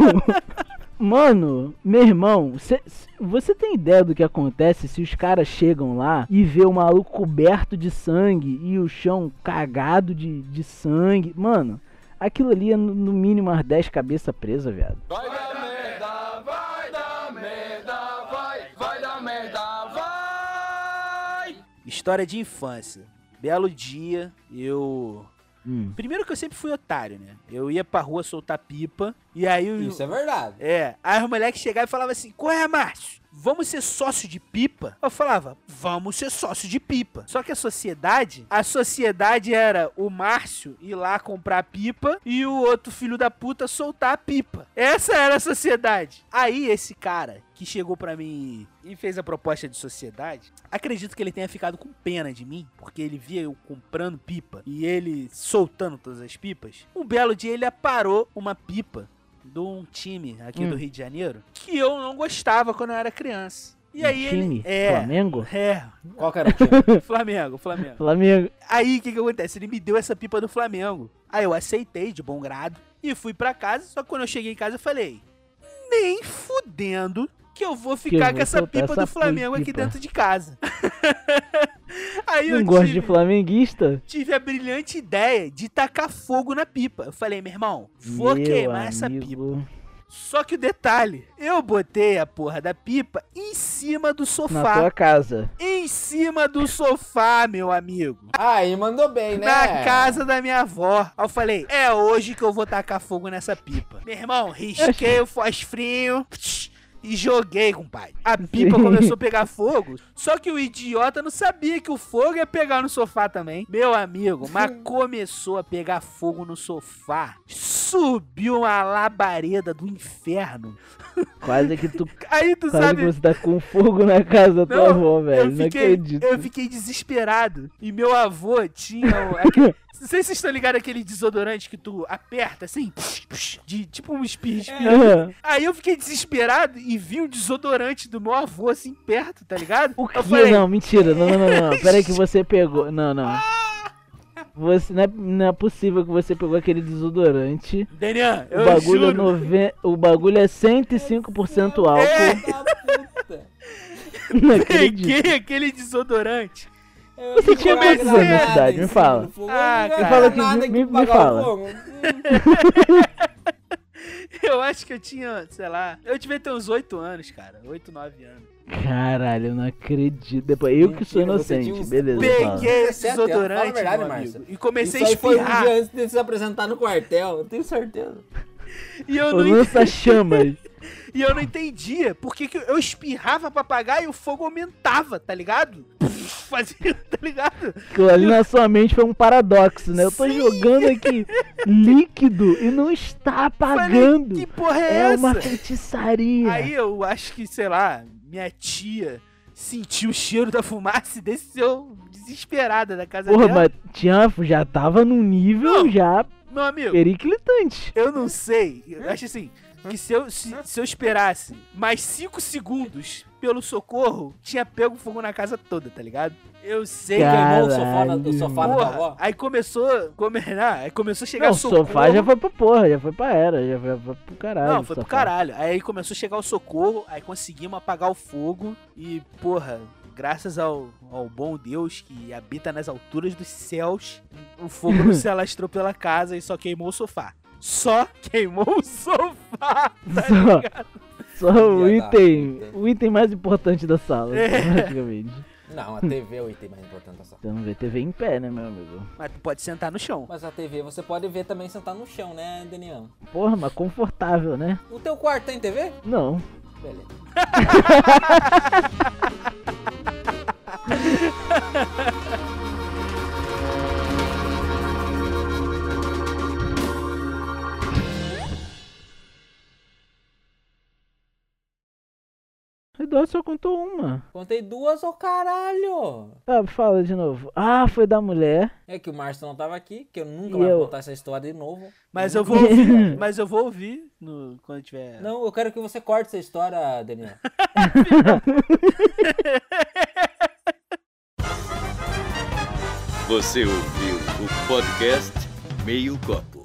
Mano, meu irmão, cê- cê- você tem ideia do que acontece se os caras chegam lá e vê o maluco coberto de sangue e o chão cagado de, de sangue? Mano, aquilo ali é no, no mínimo umas 10 cabeças presas, viado. Vai dar merda, vai dar merda, vai, vai dar merda, vai. História de infância. Belo dia, eu. Hum. Primeiro que eu sempre fui otário, né? Eu ia pra rua soltar pipa. E aí o. Isso é verdade. É, aí o moleque chegava e falava assim: Qual é, Márcio? Vamos ser sócio de pipa? Eu falava, vamos ser sócio de pipa. Só que a sociedade, a sociedade era o Márcio ir lá comprar pipa e o outro filho da puta soltar a pipa. Essa era a sociedade. Aí esse cara que chegou pra mim e fez a proposta de sociedade, acredito que ele tenha ficado com pena de mim, porque ele via eu comprando pipa e ele soltando todas as pipas. Um belo dia ele aparou uma pipa de um time aqui Hum. do Rio de Janeiro que eu não gostava quando eu era criança. E Um aí time? ele. É. Flamengo? É, Qual que era o time? Flamengo, Flamengo. Flamengo. Aí o que, que acontece? Ele me deu essa pipa do Flamengo. Aí eu aceitei de bom grado e fui pra casa. Só que quando eu cheguei em casa eu falei: nem fudendo que eu vou Que eu ficar vou com essa pipa essa do Flamengo aqui pipa." dentro de casa. Aí Não eu gosta tive, de flamenguista? tive a brilhante ideia de tacar fogo na pipa. Eu falei, meu irmão, vou Meu queimar essa pipa. amigo, Só que o detalhe, eu botei a porra da pipa em cima do Na sofá. tua casa. Em cima do sofá, meu amigo. Aí mandou bem, né? Na casa da minha avó. Aí eu falei, é hoje que eu vou tacar fogo nessa pipa. Meu irmão, risquei o fosfrinho e joguei, compadre. A pipa Sim. começou a pegar fogo, só que o idiota não sabia que o fogo ia pegar no sofá também. Meu amigo, mas começou a pegar fogo no sofá. Subiu uma labareda do inferno. Quase que tu, Aí tu quase sabe... que você tá com fogo na casa da tua Não, avó, velho. eu Não fiquei, acredito. eu fiquei desesperado. E meu avô tinha. o- Não sei se vocês estão ligados aquele desodorante que tu aperta assim, de tipo um espirro. espirro. Ah, Aí eu fiquei desesperado e vi o desodorante do meu avô assim perto, tá ligado? O que? Eu falei, Não, mentira. Não, não, não, não. Pera aí que você pegou. Não, não. Você, não, é, não é possível que você pegou aquele desodorante. Daniel, O eu bagulho, é juro. nove... o bagulho é 105% álcool. É. Não acredito. Peguei aquele desodorante. Você tinha quantos anos de idade? Me fala. Ah, Me cara. fala que Nada me, que me, fala. Eu acho que eu tinha, sei lá, eu devia ter uns 8 anos, cara. 8, 9 anos. Caralho, eu não acredito. Depois, eu que sou inocente. uns- Beleza. Peguei esse 17 anos, fala a desodorante, verdade, meu amigo, e comecei Isso a aí foi um espirrar. dia antes de se apresentar no quartel, eu tenho certeza. E eu não Lança chamas. E eu não entendia por que que eu espirrava pra apagar e o fogo aumentava, tá ligado? Fazia, tá ligado? Aquilo ali na sua mente foi um paradoxo, né? Eu tô Sim. jogando aqui líquido e não está apagando. Falei, que porra é, É essa? uma feitiçaria. Aí eu acho que, sei lá, minha tia sentiu o cheiro da fumaça e desceu desesperada da casa Porra, dela. mas tinha, já tava num nível Não. já Meu amigo, periclitante. eu não sei. Eu acho assim, que se eu, se, se eu esperasse mais 5 segundos pelo socorro, tinha pego fogo na casa toda, tá ligado? Eu sei Cara, que Queimou o sofá, na, o Caralho. sofá Porra, avó? aí começou, come, não, aí começou a chegar Não, o socorro. sofá já foi pra porra, já foi pra era, já foi, foi pro caralho. Não, o foi pro sofá. caralho. Aí começou a chegar o socorro, aí conseguimos apagar o fogo e, porra, graças ao, ao bom Deus que habita nas alturas dos céus, o fogo não se alastrou pela casa e só queimou o sofá. Só queimou o sofá, tá Só, ligado? Só o item, o item mais importante da sala, É. praticamente. Não, a TV é o item mais importante da sala. Não vê TV em pé, né, meu amigo? Mas tu pode sentar no chão. Mas a TV você pode ver também sentar no chão, né, Daniel? Porra, mas confortável, né? O teu quarto tem TV? Não. Beleza. Eduardo só contou uma. Contei duas, ô caralho! Tá, fala de novo. Ah, foi da mulher. É que o Márcio não tava aqui, que eu nunca E mais eu- vou contar essa história de novo. Mas eu vou ouvir, mas eu vou ouvir no, quando tiver. Não, eu quero que você corte essa história, Daniel. Você ouviu o podcast Meio Copo.